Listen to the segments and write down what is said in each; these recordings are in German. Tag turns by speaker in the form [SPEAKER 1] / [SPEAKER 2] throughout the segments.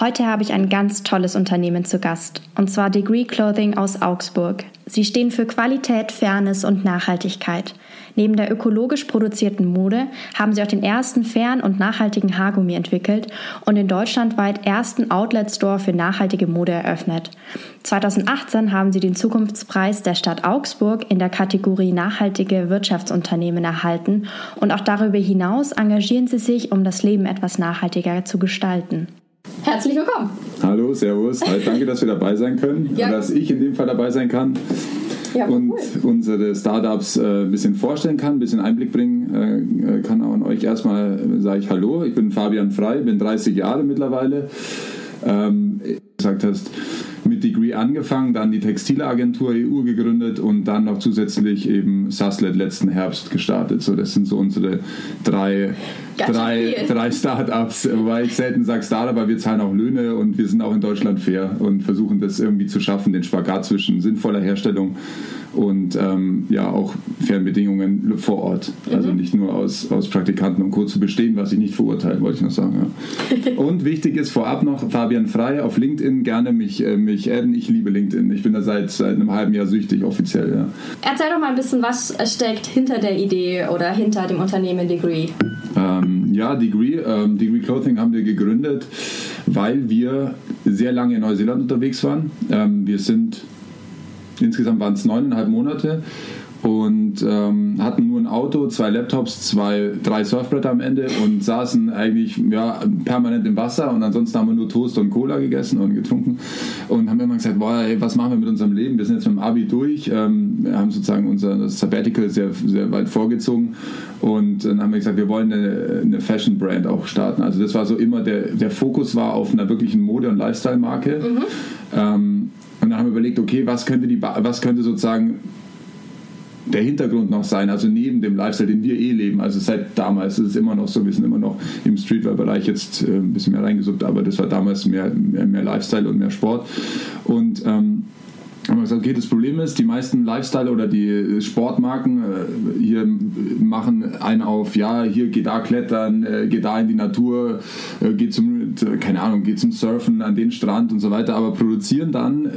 [SPEAKER 1] Heute habe ich ein ganz tolles Unternehmen zu Gast, und zwar Degree Clothing aus Augsburg. Sie stehen für Qualität, Fairness und Nachhaltigkeit. Neben der ökologisch produzierten Mode haben sie auch den ersten fairen und nachhaltigen Haargummi entwickelt und den deutschlandweit ersten Outlet-Store für nachhaltige Mode eröffnet. 2018 haben sie den Zukunftspreis der Stadt Augsburg in der Kategorie Nachhaltige Wirtschaftsunternehmen erhalten und auch darüber hinaus engagieren sie sich, um das Leben etwas nachhaltiger zu gestalten. Herzlich willkommen.
[SPEAKER 2] Hallo, Servus. Hi, danke, dass wir dabei sein können. Ja. Dass ich in dem Fall dabei sein kann. Ja, und cool. unsere Startups äh, ein bisschen vorstellen kann, ein bisschen Einblick bringen äh, kann auch an euch. Erstmal sage ich Hallo, ich bin Fabian Frei, bin 30 Jahre mittlerweile. Ähm, gesagt hast, mit Degree angefangen, dann die Textilagentur EU gegründet und dann noch zusätzlich eben Saslet letzten Herbst gestartet. So, das sind so unsere drei, drei, drei Startups, wobei ich selten sage Startup, weil wir zahlen auch Löhne und wir sind auch in Deutschland fair und versuchen das irgendwie zu schaffen, den Spagat zwischen sinnvoller Herstellung und ähm, ja auch Fernbedingungen vor Ort. Also mhm. nicht nur aus, aus Praktikanten und Co. zu bestehen, was ich nicht verurteile, wollte ich noch sagen. Ja. und wichtig ist vorab noch Fabian Frei auf LinkedIn, gerne mich, äh, mich adden. Ich liebe LinkedIn. Ich bin da seit, seit einem halben Jahr süchtig offiziell. Ja.
[SPEAKER 1] Erzähl doch mal ein bisschen, was steckt hinter der Idee oder hinter dem Unternehmen Degree?
[SPEAKER 2] Ähm, ja, Degree, ähm, Degree Clothing haben wir gegründet, weil wir sehr lange in Neuseeland unterwegs waren. Ähm, wir sind Insgesamt waren es neuneinhalb Monate und ähm, hatten nur ein Auto, zwei Laptops, zwei, drei Surfbretter am Ende und saßen eigentlich ja, permanent im Wasser und ansonsten haben wir nur Toast und Cola gegessen und getrunken und haben immer gesagt, boah, ey, was machen wir mit unserem Leben? Wir sind jetzt mit dem Abi durch, ähm, wir haben sozusagen unser Sabbatical sehr, sehr weit vorgezogen und dann haben wir gesagt, wir wollen eine, eine Fashion-Brand auch starten. Also das war so immer, der, der Fokus war auf einer wirklichen Mode- und Lifestyle-Marke. Mhm. Ähm, und dann haben wir überlegt, okay, was könnte, die, was könnte sozusagen der Hintergrund noch sein, also neben dem Lifestyle, den wir eh leben. Also seit damals ist es immer noch so, wir sind immer noch im Streetwear-Bereich jetzt äh, ein bisschen mehr reingesucht, aber das war damals mehr, mehr, mehr Lifestyle und mehr Sport. Und ähm, haben wir gesagt, okay, das Problem ist, die meisten Lifestyle- oder die Sportmarken äh, hier machen einen auf, ja, hier geht da klettern, äh, geht da in die Natur, äh, geht zum, keine Ahnung, geht zum Surfen an den Strand und so weiter, aber produzieren dann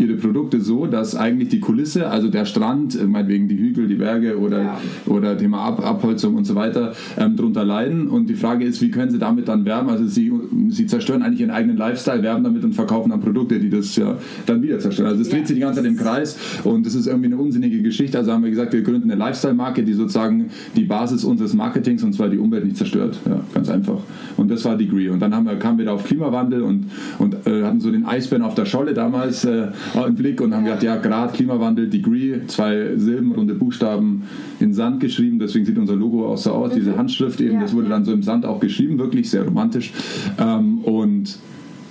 [SPEAKER 2] ihre Produkte so, dass eigentlich die Kulisse, also der Strand, äh, meinetwegen die Hügel, die Berge oder, ja. oder Thema Ab Abholzung und so weiter, ähm, darunter leiden. Und die Frage ist, wie können sie damit dann werben? Also sie, sie zerstören eigentlich ihren eigenen Lifestyle, werben damit und verkaufen dann Produkte, die das ja dann wieder zerstören. Also es dreht ja. sich die ganze Zeit im Kreis und das ist irgendwie eine unsinnige Geschichte. Also haben wir gesagt, wir gründen eine Lifestyle-Marke, die sozusagen die Basis unseres Marketings und zwar die Umwelt nicht zerstört. Ja, ganz einfach. Und das war Degree. Und dann haben wir, kamen wir da auf Klimawandel und, und äh, hatten so den Eisbären auf der Scholle damals äh, im Blick und haben gesagt, ja, Grad, Klimawandel, Degree, zwei Silben, runde Buchstaben in Sand geschrieben, deswegen sieht unser Logo auch so aus, mhm. diese Handschrift eben, das wurde dann so im Sand auch geschrieben, wirklich sehr romantisch. Ähm, und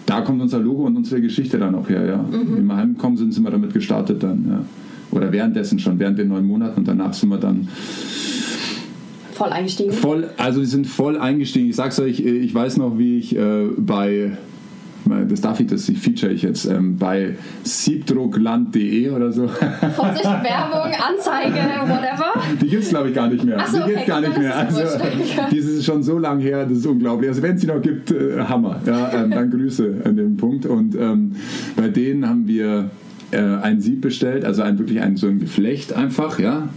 [SPEAKER 2] da kommt unser Logo und unsere Geschichte dann auch her, ja. Mhm. Wenn wir heimgekommen sind, sind wir damit gestartet dann, ja. Oder währenddessen schon, während den neun Monaten und danach sind wir dann
[SPEAKER 1] voll eingestiegen.
[SPEAKER 2] Voll, also wir sind voll eingestiegen. Ich sag's euch, ich weiß noch, wie ich äh, bei das darf ich, das feature ich jetzt ähm, bei siebdruckland.de oder so.
[SPEAKER 1] Vorsicht, Werbung, Anzeige, whatever.
[SPEAKER 2] Die gibt es, glaube ich, gar nicht mehr.
[SPEAKER 1] so,
[SPEAKER 2] die
[SPEAKER 1] gibt es
[SPEAKER 2] gar nicht mehr. Also, dieses ist schon so lange her, das ist unglaublich. Also, wenn es sie noch gibt, äh, Hammer. Ja, ähm, dann Grüße an dem Punkt. Und ähm, bei denen haben wir äh, ein Sieb bestellt, also ein, wirklich ein, so ein Geflecht einfach, ja.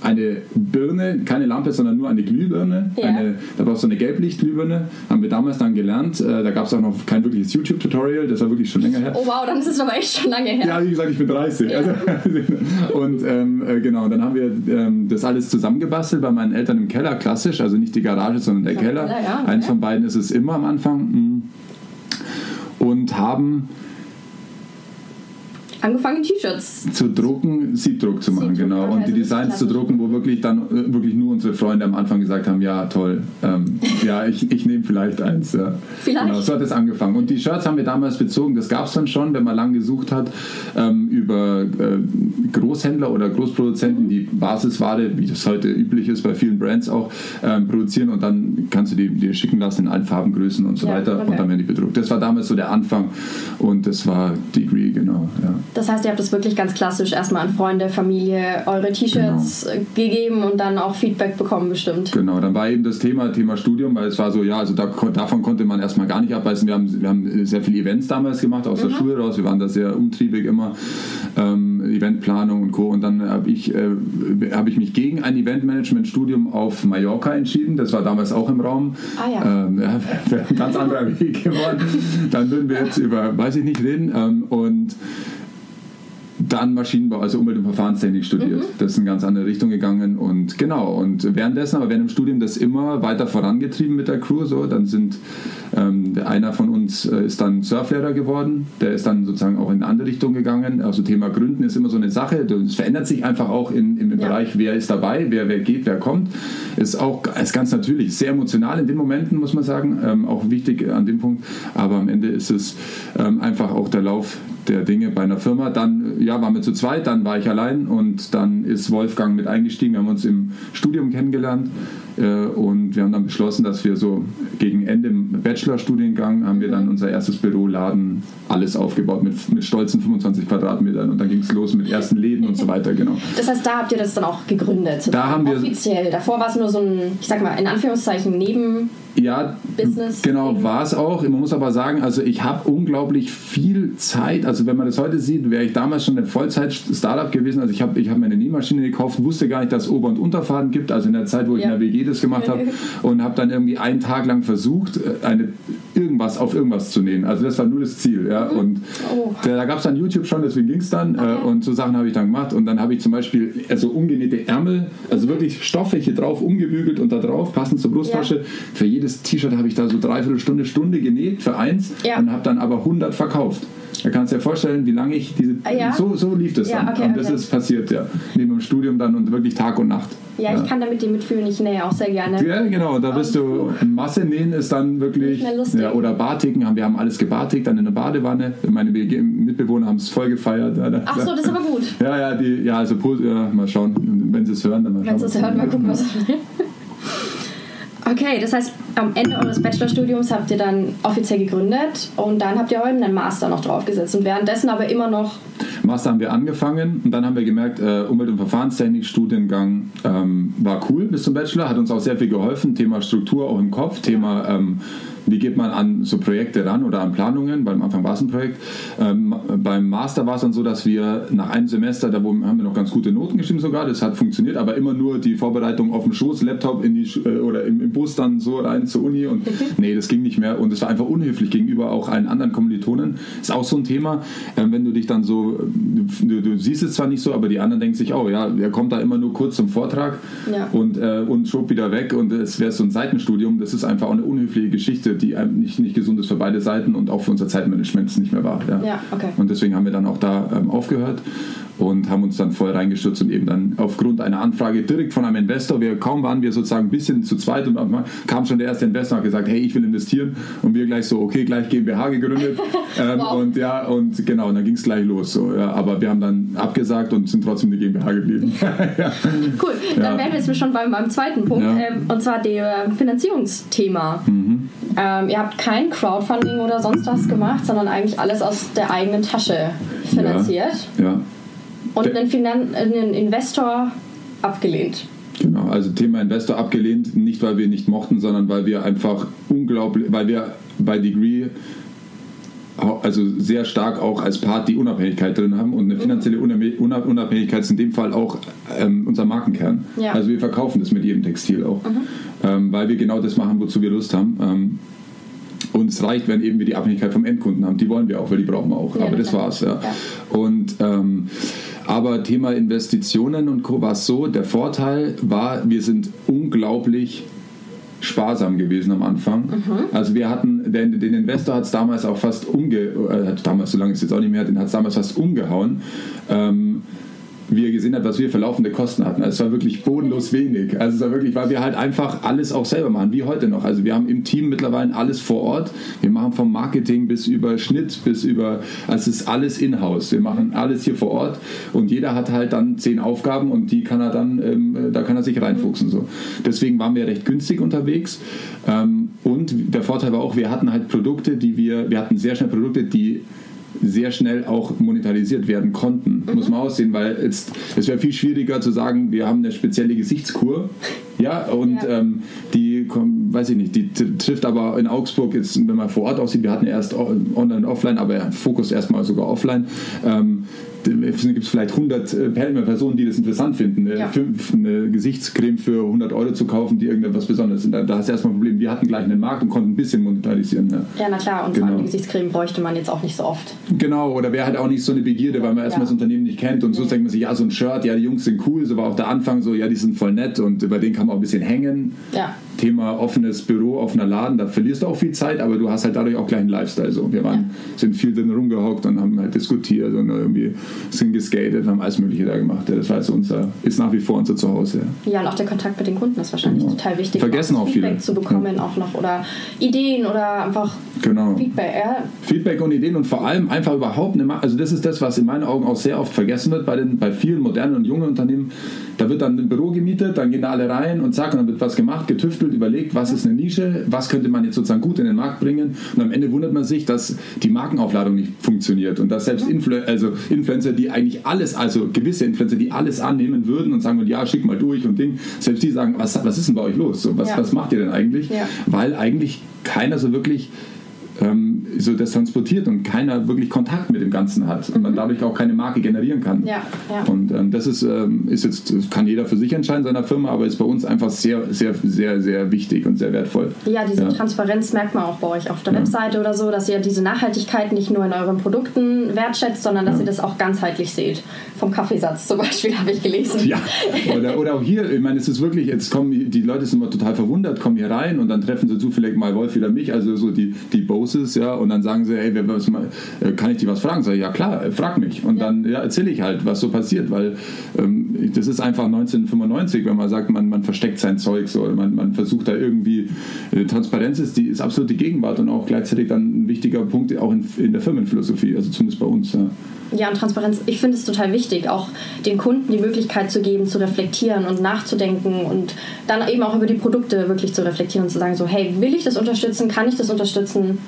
[SPEAKER 2] Eine Birne, keine Lampe, sondern nur eine Glühbirne. Ja. Eine, da brauchst du eine Gelblichtglühbirne. Haben wir damals dann gelernt. Äh, da gab es auch noch kein wirkliches YouTube-Tutorial. Das war wirklich schon länger her.
[SPEAKER 1] Oh wow, dann ist es aber echt schon lange her.
[SPEAKER 2] Ja, wie gesagt, ich bin 30. Ja. Also, und ähm, äh, genau, dann haben wir ähm, das alles zusammengebastelt bei meinen Eltern im Keller, klassisch. Also nicht die Garage, sondern der Keller. Keller ja, Eins von beiden ist es immer am Anfang. Mm. Und haben
[SPEAKER 1] angefangen, T-Shirts
[SPEAKER 2] zu drucken, Siebdruck zu machen, Siebdruck, genau. Und die Designs zu drucken, wo wirklich dann äh, wirklich nur unsere Freunde am Anfang gesagt haben, ja toll, ähm, ja ich, ich nehme vielleicht eins. Ja.
[SPEAKER 1] Vielleicht.
[SPEAKER 2] Genau, so hat es angefangen. Und die Shirts haben wir damals bezogen, das gab es dann schon, wenn man lang gesucht hat, ähm, über äh, Großhändler oder Großproduzenten, die Basisware, wie das heute üblich ist bei vielen Brands auch, ähm, produzieren und dann kannst du die dir schicken lassen in allen Farbengrößen und so ja, weiter okay. und dann werden die bedruckt. Das war damals so der Anfang und das war Degree, genau.
[SPEAKER 1] Das heißt, ihr habt das wirklich ganz klassisch erstmal an Freunde, Familie, eure T-Shirts genau. gegeben und dann auch Feedback bekommen bestimmt.
[SPEAKER 2] Genau, dann war eben das Thema, Thema Studium, weil es war so, ja, also da, davon konnte man erstmal gar nicht abbeißen. Wir haben, wir haben sehr viele Events damals gemacht aus mhm. der Schule raus, wir waren da sehr umtriebig immer. Ähm, Eventplanung und Co. Und dann habe ich, äh, hab ich mich gegen ein Eventmanagement-Studium auf Mallorca entschieden. Das war damals auch im Raum.
[SPEAKER 1] Ah, ja.
[SPEAKER 2] Ähm, ja, wäre ein ganz anderer Weg geworden. Dann würden wir jetzt über, weiß ich nicht, reden. Ähm, und dann Maschinenbau, also Umwelt- und Verfahrenstechnik studiert. Mhm. Das ist in eine ganz andere Richtung gegangen und genau. Und währenddessen, aber während dem Studium das immer weiter vorangetrieben mit der Crew. So, dann sind ähm, einer von uns äh, ist dann Surflehrer geworden. Der ist dann sozusagen auch in eine andere Richtung gegangen. Also Thema Gründen ist immer so eine Sache. Es verändert sich einfach auch in, im ja. Bereich, wer ist dabei, wer, wer geht, wer kommt. Ist auch ist ganz natürlich sehr emotional in den Momenten, muss man sagen. Ähm, auch wichtig an dem Punkt. Aber am Ende ist es ähm, einfach auch der Lauf der Dinge bei einer Firma. Dann ja, waren wir zu zweit, dann war ich allein und dann ist Wolfgang mit eingestiegen. Wir haben uns im Studium kennengelernt äh, und wir haben dann beschlossen, dass wir so gegen Ende im Bachelorstudiengang haben wir dann unser erstes Büroladen alles aufgebaut mit, mit stolzen 25 Quadratmetern und dann ging es los mit ersten Läden und so weiter, genau.
[SPEAKER 1] Das heißt, da habt ihr das dann auch gegründet?
[SPEAKER 2] Da haben wir
[SPEAKER 1] offiziell. Davor war es nur so ein, ich sag mal, in Anführungszeichen neben
[SPEAKER 2] ja, Business. Genau, war es auch. Man muss aber sagen, also ich habe unglaublich viel Zeit. Also wenn man das heute sieht, wäre ich damals schon ein Vollzeit-Startup gewesen. Also ich habe ich hab mir eine Nähmaschine gekauft, wusste gar nicht, dass es Ober- und Unterfaden gibt. Also in der Zeit, wo ich ja. in der WG das gemacht habe und habe dann irgendwie einen Tag lang versucht, eine, irgendwas auf irgendwas zu nähen. Also das war nur das Ziel. Ja. Mhm. Und oh. da, gab es dann YouTube schon, deswegen ging es dann. Äh, okay. und so Sachen habe ich dann gemacht. Und dann habe ich zum Beispiel also umgenähte Ärmel, also wirklich Stoffe hier drauf umgebügelt und da drauf, passend zur Brusttasche, ja. für jedes jedes T-Shirt habe ich da so dreiviertel Stunde, Stunde genäht für eins ja. und habe dann aber 100 verkauft. Da kannst du dir vorstellen, wie lange ich diese. Ah, ja? So, so lief das ja, dann. Okay, und das okay. ist passiert, ja. Neben dem Studium dann und wirklich Tag und Nacht.
[SPEAKER 1] Ja, ich kann damit dir mitfühlen, ich nähe auch sehr gerne.
[SPEAKER 2] Ja, genau, da bist du. Masse nähen ist dann wirklich. Ja, oder Bartiken, wir haben alles gebartigt, dann in der Badewanne. Meine Mitbewohner haben es voll gefeiert.
[SPEAKER 1] Ach so, das ist aber gut.
[SPEAKER 2] Ja, ja, die, ja also ja, mal schauen, wenn sie es hören, dann mal
[SPEAKER 1] schauen. Wenn sie es hören, mal gucken, was. Okay, das heißt, am Ende eures Bachelorstudiums habt ihr dann offiziell gegründet und dann habt ihr euren Master noch draufgesetzt und währenddessen aber immer noch.
[SPEAKER 2] Master haben wir angefangen und dann haben wir gemerkt, äh, Umwelt- und Verfahrenstechnik, Studiengang ähm, war cool bis zum Bachelor, hat uns auch sehr viel geholfen. Thema Struktur auch im Kopf, Thema ähm, wie geht man an so Projekte ran oder an Planungen, weil am Anfang war es ein Projekt. Ähm, beim Master war es dann so, dass wir nach einem Semester, da haben wir noch ganz gute Noten geschrieben sogar, das hat funktioniert, aber immer nur die Vorbereitung auf dem Schoß, Laptop in die äh, oder im, im, Bus dann so rein zur Uni und nee, das ging nicht mehr und es war einfach unhöflich gegenüber auch allen anderen Kommilitonen. Ist auch so ein Thema, äh, wenn du dich dann so, du, du, siehst es zwar nicht so, aber die anderen denken sich, oh ja, er kommt da immer nur kurz zum Vortrag ja. und, äh, und schob wieder weg und es wäre so ein Seitenstudium, das ist einfach auch eine unhöfliche Geschichte, die nicht, nicht gesund ist für beide Seiten und auch für unser Zeitmanagement nicht mehr wahr. Ja.
[SPEAKER 1] ja okay.
[SPEAKER 2] Und deswegen haben wir dann auch da ähm, aufgehört und haben uns dann voll reingestürzt und eben dann aufgrund einer Anfrage direkt von einem Investor, wir, kaum waren wir sozusagen ein bisschen zu zweit und kam schon der erste Investor und hat gesagt, hey, ich will investieren und wir gleich so, okay, gleich GmbH gegründet ähm, wow. und ja, und genau, und dann ging es gleich los. So, ja, aber wir haben dann abgesagt und sind trotzdem die GmbH geblieben.
[SPEAKER 1] ja. Cool, dann wären wir jetzt schon beim, beim zweiten Punkt ähm, und zwar der Finanzierungsthema. Mhm. Ähm, ihr habt kein Crowdfunding oder sonst was gemacht, sondern eigentlich alles aus der eigenen Tasche finanziert.
[SPEAKER 2] ja.
[SPEAKER 1] Und einen, Finan einen Investor abgelehnt.
[SPEAKER 2] Genau, also Thema Investor abgelehnt, nicht weil wir nicht mochten, sondern weil wir einfach unglaublich, weil wir bei Degree also sehr stark auch als Part die Unabhängigkeit drin haben und eine mhm. finanzielle Unabhängigkeit ist in dem Fall auch ähm, unser Markenkern. Ja. Also wir verkaufen das mit jedem Textil auch, mhm. ähm, weil wir genau das machen, wozu wir Lust haben. Ähm, und es reicht, wenn eben wir die Abhängigkeit vom Endkunden haben. Die wollen wir auch, weil die brauchen wir auch. Ja, Aber das war's. Ja. ja. Und ähm, aber Thema Investitionen und Co. war es so, der Vorteil war, wir sind unglaublich sparsam gewesen am Anfang. Mhm. Also wir hatten, den, den Investor hat es damals auch fast umge... Äh, damals, so lange ist es jetzt auch nicht mehr, den hat es damals fast umgehauen. Ähm, wie er gesehen hat, was wir für laufende Kosten hatten. Also es war wirklich bodenlos wenig. Also es war wirklich, weil wir halt einfach alles auch selber machen, wie heute noch. Also wir haben im Team mittlerweile alles vor Ort. Wir machen vom Marketing bis über Schnitt, bis über, also es ist alles in-house. Wir machen alles hier vor Ort und jeder hat halt dann zehn Aufgaben und die kann er dann, ähm, da kann er sich reinfuchsen. So. Deswegen waren wir recht günstig unterwegs. Ähm, und der Vorteil war auch, wir hatten halt Produkte, die wir, wir hatten sehr schnell Produkte, die sehr schnell auch monetarisiert werden konnten, mhm. muss man aussehen, weil es, es wäre viel schwieriger zu sagen, wir haben eine spezielle Gesichtskur, ja, und ja. Ähm, die, weiß ich nicht, die trifft aber in Augsburg jetzt, wenn man vor Ort aussieht, wir hatten erst online und offline, aber Fokus erstmal sogar offline. Ähm, gibt es vielleicht 100 äh, Personen, die das interessant finden, ja. eine Gesichtscreme für 100 Euro zu kaufen, die irgendetwas Besonderes sind. Da, da hast du erstmal ein Problem. Wir hatten gleich einen Markt und konnten ein bisschen monetarisieren.
[SPEAKER 1] Ja, ja na klar. Und genau. vor allem Gesichtscreme bräuchte man jetzt auch nicht so oft.
[SPEAKER 2] Genau, oder wäre halt auch nicht so eine Begierde, weil man erstmal ja. das Unternehmen nicht kennt. Und so denkt man sich, ja, so ein Shirt, ja, die Jungs sind cool. So war auch der Anfang so, ja, die sind voll nett und über den kann man auch ein bisschen hängen. Ja. Thema offenes Büro, offener Laden, da verlierst du auch viel Zeit, aber du hast halt dadurch auch gleich einen Lifestyle. So. Wir waren, sind viel drin rumgehockt und haben halt diskutiert und irgendwie sind geskatet, haben alles Mögliche da gemacht. Das war also unser, ist nach wie vor unser Zuhause.
[SPEAKER 1] Ja. ja, und auch der Kontakt mit den Kunden ist wahrscheinlich genau. total wichtig.
[SPEAKER 2] Vergessen auch, auch
[SPEAKER 1] Feedback
[SPEAKER 2] viele.
[SPEAKER 1] zu bekommen ja. auch noch oder Ideen oder einfach genau. Feedback. Ja.
[SPEAKER 2] Feedback und Ideen und vor allem einfach überhaupt eine, also das ist das, was in meinen Augen auch sehr oft vergessen wird bei, den, bei vielen modernen und jungen Unternehmen. Da wird dann ein Büro gemietet, dann gehen da alle rein und zack, und dann wird was gemacht, getüftelt, überlegt, was ist eine Nische, was könnte man jetzt sozusagen gut in den Markt bringen und am Ende wundert man sich, dass die Markenaufladung nicht funktioniert und dass selbst Influ also Influencer, die eigentlich alles, also gewisse Influencer, die alles annehmen würden und sagen, ja, schick mal durch und Ding, selbst die sagen, was, was ist denn bei euch los? So, was, ja. was macht ihr denn eigentlich? Ja. Weil eigentlich keiner so wirklich ähm, so das transportiert und keiner wirklich Kontakt mit dem Ganzen hat und man mhm. dadurch auch keine Marke generieren kann. Ja, ja. Und ähm, das ist, ähm, ist jetzt, kann jeder für sich entscheiden, seiner Firma, aber ist bei uns einfach sehr, sehr, sehr, sehr wichtig und sehr wertvoll.
[SPEAKER 1] Ja, diese ja. Transparenz merkt man auch bei euch auf der Webseite oder so, dass ihr diese Nachhaltigkeit nicht nur in euren Produkten wertschätzt, sondern dass ihr das auch ganzheitlich seht. Vom Kaffeesatz zum Beispiel habe ich gelesen.
[SPEAKER 2] Ja, oder, oder auch hier, ich meine, es ist wirklich, jetzt kommen die Leute sind immer total verwundert, kommen hier rein und dann treffen sie zufällig mal Wolf oder mich, also so die, die Boses, ja, und dann sagen sie, hey, äh, kann ich dir was fragen? Sag ich, ja klar, äh, frag mich. Und ja. dann ja, erzähle ich halt, was so passiert, weil ähm, das ist einfach 1995, wenn man sagt, man, man versteckt sein Zeug, so, man, man versucht da irgendwie, äh, Transparenz ist, die ist absolut die Gegenwart und auch gleichzeitig dann ein wichtiger Punkt auch in, in der Firmenphilosophie, also zumindest bei uns. Ja.
[SPEAKER 1] Ja, und Transparenz, ich finde es total wichtig, auch den Kunden die Möglichkeit zu geben, zu reflektieren und nachzudenken und dann eben auch über die Produkte wirklich zu reflektieren und zu sagen, so, hey, will ich das unterstützen, kann ich das unterstützen?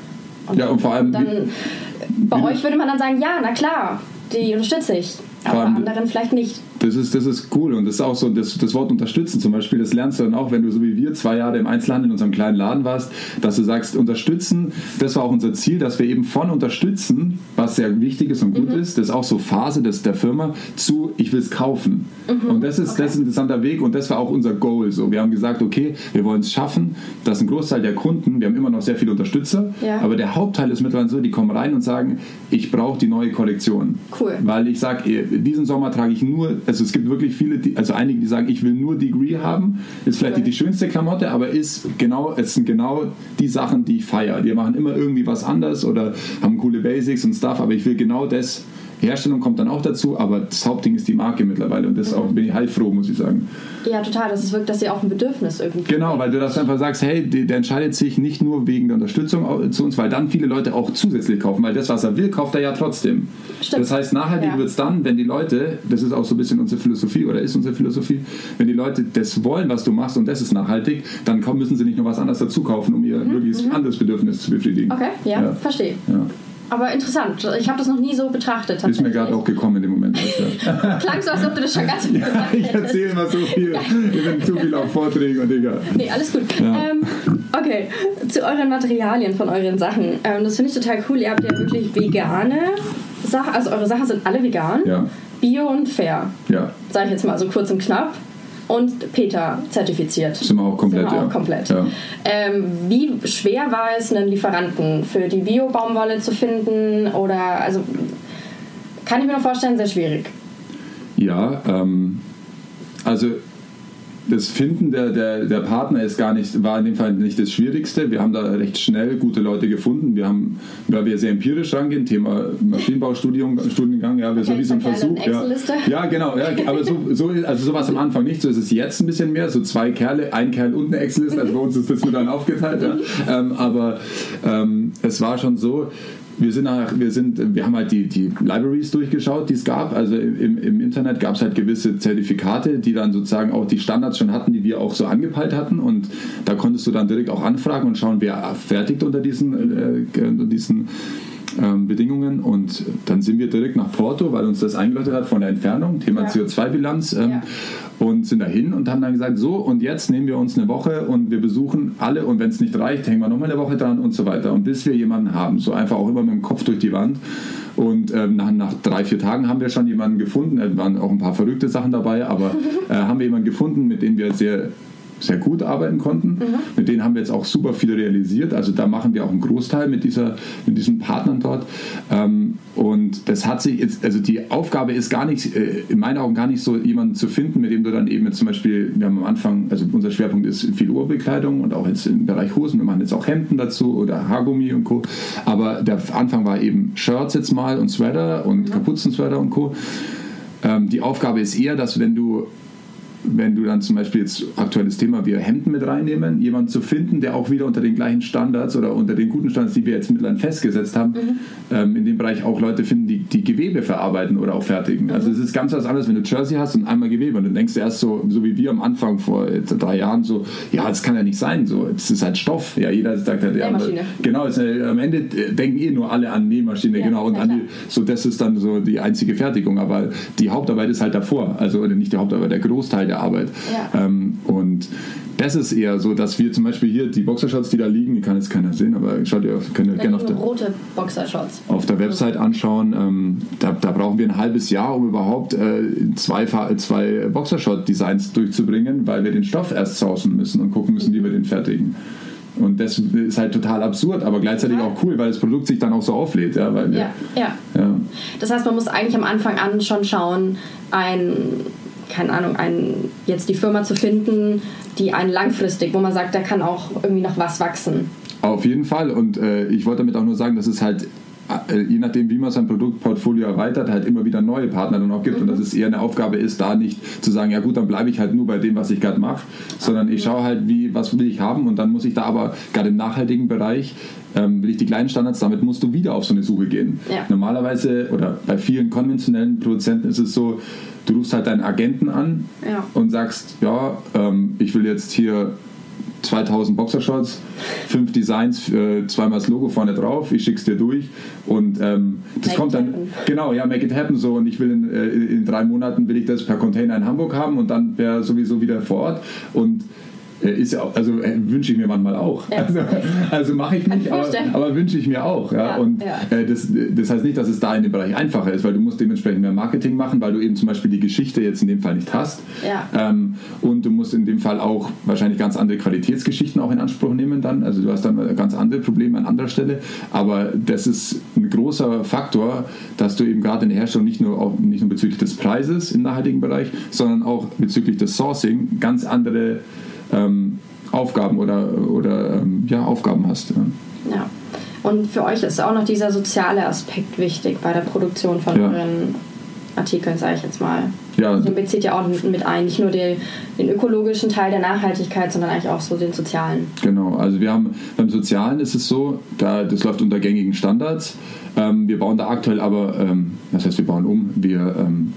[SPEAKER 2] Und ja, und vor allem.
[SPEAKER 1] Dann, bei euch würde man dann sagen, ja, na klar, die unterstütze ich. Aber bei anderen vielleicht nicht.
[SPEAKER 2] Das ist, das ist cool und das ist auch so, das, das Wort unterstützen zum Beispiel, das lernst du dann auch, wenn du so wie wir zwei Jahre im Einzelhandel in unserem kleinen Laden warst, dass du sagst, unterstützen, das war auch unser Ziel, dass wir eben von unterstützen, was sehr wichtig ist und gut mhm. ist, das ist auch so Phase des, der Firma, zu ich will es kaufen. Mhm. Und das ist, okay. das ist ein interessanter Weg und das war auch unser Goal. So. Wir haben gesagt, okay, wir wollen es schaffen, dass ein Großteil der Kunden, wir haben immer noch sehr viele Unterstützer, ja. aber der Hauptteil ist mittlerweile so, die kommen rein und sagen, ich brauche die neue Kollektion.
[SPEAKER 1] Cool.
[SPEAKER 2] Weil ich sage, diesen Sommer trage ich nur, also es gibt wirklich viele, die, also einige, die sagen, ich will nur Degree haben, ist vielleicht nicht die schönste Klamotte, aber ist genau, es sind genau die Sachen, die ich feiere. Die machen immer irgendwie was anders oder haben coole Basics und Stuff, aber ich will genau das Herstellung kommt dann auch dazu, aber das Hauptding ist die Marke mittlerweile und das mhm. auch, bin ich heilfroh, muss ich sagen.
[SPEAKER 1] Ja, total. Das ist wirklich, dass ihr auch ein Bedürfnis irgendwie.
[SPEAKER 2] Genau, weil du das einfach sagst, hey, der, der entscheidet sich nicht nur wegen der Unterstützung zu uns, weil dann viele Leute auch zusätzlich kaufen, weil das, was er will, kauft er ja trotzdem. Stimmt. Das heißt, nachhaltig ja. wird es dann, wenn die Leute, das ist auch so ein bisschen unsere Philosophie oder ist unsere Philosophie, wenn die Leute das wollen, was du machst und das ist nachhaltig, dann müssen sie nicht noch was anderes dazu kaufen, um ihr mhm. möglichst mhm. anderes Bedürfnis zu befriedigen.
[SPEAKER 1] Okay, ja, ja. verstehe. Ja. Aber interessant. Ich habe das noch nie so betrachtet.
[SPEAKER 2] Ist mir gerade auch gekommen in dem Moment.
[SPEAKER 1] Klang so, als ob du das schon ganz gesagt
[SPEAKER 2] hättest. Ich erzähle immer so viel. Ich bin zu viel auf Vorträgen und egal.
[SPEAKER 1] Nee, alles gut. Ja. Ähm, okay, zu euren Materialien von euren Sachen. Ähm, das finde ich total cool. Ihr habt ja wirklich vegane Sachen. Also eure Sachen sind alle vegan.
[SPEAKER 2] Ja.
[SPEAKER 1] Bio und fair.
[SPEAKER 2] Ja.
[SPEAKER 1] Sage ich jetzt mal so kurz und knapp und Peter zertifiziert.
[SPEAKER 2] Sind wir auch komplett, wir auch
[SPEAKER 1] ja. komplett. Ja. Ähm, wie schwer war es, einen Lieferanten für die Bio-Baumwolle zu finden? Oder, also, kann ich mir noch vorstellen, sehr schwierig.
[SPEAKER 2] Ja, ähm, also das Finden der, der, der Partner ist gar nicht, war in dem Fall nicht das Schwierigste. Wir haben da recht schnell gute Leute gefunden. Wir haben, weil wir sehr empirisch rangehen, Thema Maschinenbaustudiengang, ja, wir so wie so ein Versuch. Ja. ja, genau, ja, aber so, so, also sowas am Anfang nicht. So ist es jetzt ein bisschen mehr, so zwei Kerle, ein Kerl und eine Excel-Liste. Also bei uns ist das nur dann aufgeteilt. Ja. Ähm, aber ähm, es war schon so, wir sind, nach, wir sind, wir haben halt die, die Libraries durchgeschaut, die es gab. Also im, im Internet gab es halt gewisse Zertifikate, die dann sozusagen auch die Standards schon hatten, die wir auch so angepeilt hatten. Und da konntest du dann direkt auch anfragen und schauen, wer fertigt unter diesen, äh, unter diesen ähm, Bedingungen und dann sind wir direkt nach Porto, weil uns das eingeleuchtet hat von der Entfernung, Thema ja. CO2-Bilanz ähm, ja. und sind dahin und haben dann gesagt, so und jetzt nehmen wir uns eine Woche und wir besuchen alle und wenn es nicht reicht, hängen wir nochmal eine Woche dran und so weiter und bis wir jemanden haben, so einfach auch immer mit dem Kopf durch die Wand und ähm, nach, nach, drei, vier Tagen haben wir schon jemanden gefunden, es waren auch ein paar verrückte Sachen dabei, aber äh, haben wir jemanden gefunden, mit dem wir sehr sehr gut arbeiten konnten. Mhm. Mit denen haben wir jetzt auch super viel realisiert. Also da machen wir auch einen Großteil mit, dieser, mit diesen Partnern dort. Ähm, und das hat sich jetzt, also die Aufgabe ist gar nicht, äh, in meinen Augen gar nicht so, jemanden zu finden, mit dem du dann eben jetzt zum Beispiel, wir haben am Anfang, also unser Schwerpunkt ist viel Urbekleidung und auch jetzt im Bereich Hosen, wir machen jetzt auch Hemden dazu oder Haargummi und Co. Aber der Anfang war eben Shirts jetzt mal und Sweater und mhm. Kapuzensweater und Co. Ähm, die Aufgabe ist eher, dass wenn du wenn du dann zum Beispiel jetzt aktuelles Thema wir Hemden mit reinnehmen, jemanden zu finden, der auch wieder unter den gleichen Standards oder unter den guten Standards, die wir jetzt mittlerweile festgesetzt haben, mhm. ähm, in dem Bereich auch Leute finden, die, die Gewebe verarbeiten oder auch fertigen. Mhm. Also es ist ganz was anderes, wenn du Jersey hast und einmal Gewebe und dann denkst du erst so, so wie wir am Anfang vor drei Jahren so, ja, das kann ja nicht sein, so, das ist halt Stoff. Ja, jeder sagt halt, ja, genau, ist, äh, am Ende denken eh nur alle an Nähmaschine, ja, genau, und an die, so das ist dann so die einzige Fertigung, aber die Hauptarbeit ist halt davor, also nicht die Hauptarbeit, der Großteil der Arbeit. Ja. Ähm, und das ist eher so, dass wir zum Beispiel hier die Boxershorts, die da liegen, die kann jetzt keiner sehen, aber schaut ihr, könnt ihr gerne auf der,
[SPEAKER 1] rote Boxershorts.
[SPEAKER 2] auf der Website anschauen. Ähm, da, da, brauchen wir ein halbes Jahr, um überhaupt äh, zwei, zwei Boxershort-Designs durchzubringen, weil wir den Stoff erst sourcen müssen und gucken müssen, wie wir den fertigen. Und das ist halt total absurd, aber gleichzeitig ja. auch cool, weil das Produkt sich dann auch so auflädt. Ja, weil wir,
[SPEAKER 1] ja, ja. ja. Das heißt, man muss eigentlich am Anfang an schon schauen, ein keine Ahnung, einen, jetzt die Firma zu finden, die einen langfristig, wo man sagt, da kann auch irgendwie noch was wachsen.
[SPEAKER 2] Auf jeden Fall. Und äh, ich wollte damit auch nur sagen, dass es halt äh, je nachdem, wie man sein Produktportfolio erweitert, halt immer wieder neue Partner dann auch gibt mhm. und dass es eher eine Aufgabe ist, da nicht zu sagen, ja gut, dann bleibe ich halt nur bei dem, was ich gerade mache, sondern ich schaue halt, wie, was will ich haben und dann muss ich da aber gerade im nachhaltigen Bereich ähm, will ich die kleinen Standards, damit musst du wieder auf so eine Suche gehen. Ja. Normalerweise oder bei vielen konventionellen Produzenten ist es so, du rufst halt deinen Agenten an ja. und sagst, ja, ähm, ich will jetzt hier 2000 Boxershorts, fünf Designs, äh, zweimal das Logo vorne drauf, ich schick's dir durch und ähm, das make kommt dann, happen. genau, ja, make it happen so und ich will in, äh, in drei Monaten will ich das per Container in Hamburg haben und dann wäre sowieso wieder vor Ort und ist ja auch, also äh, wünsche ich mir manchmal auch. Ja. Also, also mache ich nicht, aber, aber wünsche ich mir auch. Ja? ja und ja. Äh, das, das heißt nicht, dass es da in dem Bereich einfacher ist, weil du musst dementsprechend mehr Marketing machen, weil du eben zum Beispiel die Geschichte jetzt in dem Fall nicht hast. Ähm, und du musst in dem Fall auch wahrscheinlich ganz andere Qualitätsgeschichten auch in Anspruch nehmen dann. Also du hast dann ganz andere Probleme an anderer Stelle. Aber das ist ein großer Faktor, dass du eben gerade in der Herstellung nicht nur, auch, nicht nur bezüglich des Preises im nachhaltigen Bereich, sondern auch bezüglich des Sourcing ganz andere ähm, Aufgaben oder, oder ähm, ja, Aufgaben hast.
[SPEAKER 1] Ja. ja. Und für euch ist auch noch dieser soziale Aspekt wichtig bei der Produktion von ja. euren Artikeln, sage ich jetzt mal. Ja. Den bezieht ja auch mit ein, nicht nur den, den, ökologischen Teil der Nachhaltigkeit, sondern eigentlich auch so den sozialen.
[SPEAKER 2] Genau, also wir haben beim Sozialen ist es so, da, das läuft unter gängigen Standards. Ähm, wir bauen da aktuell aber, ähm, das heißt, wir bauen um, wir ähm,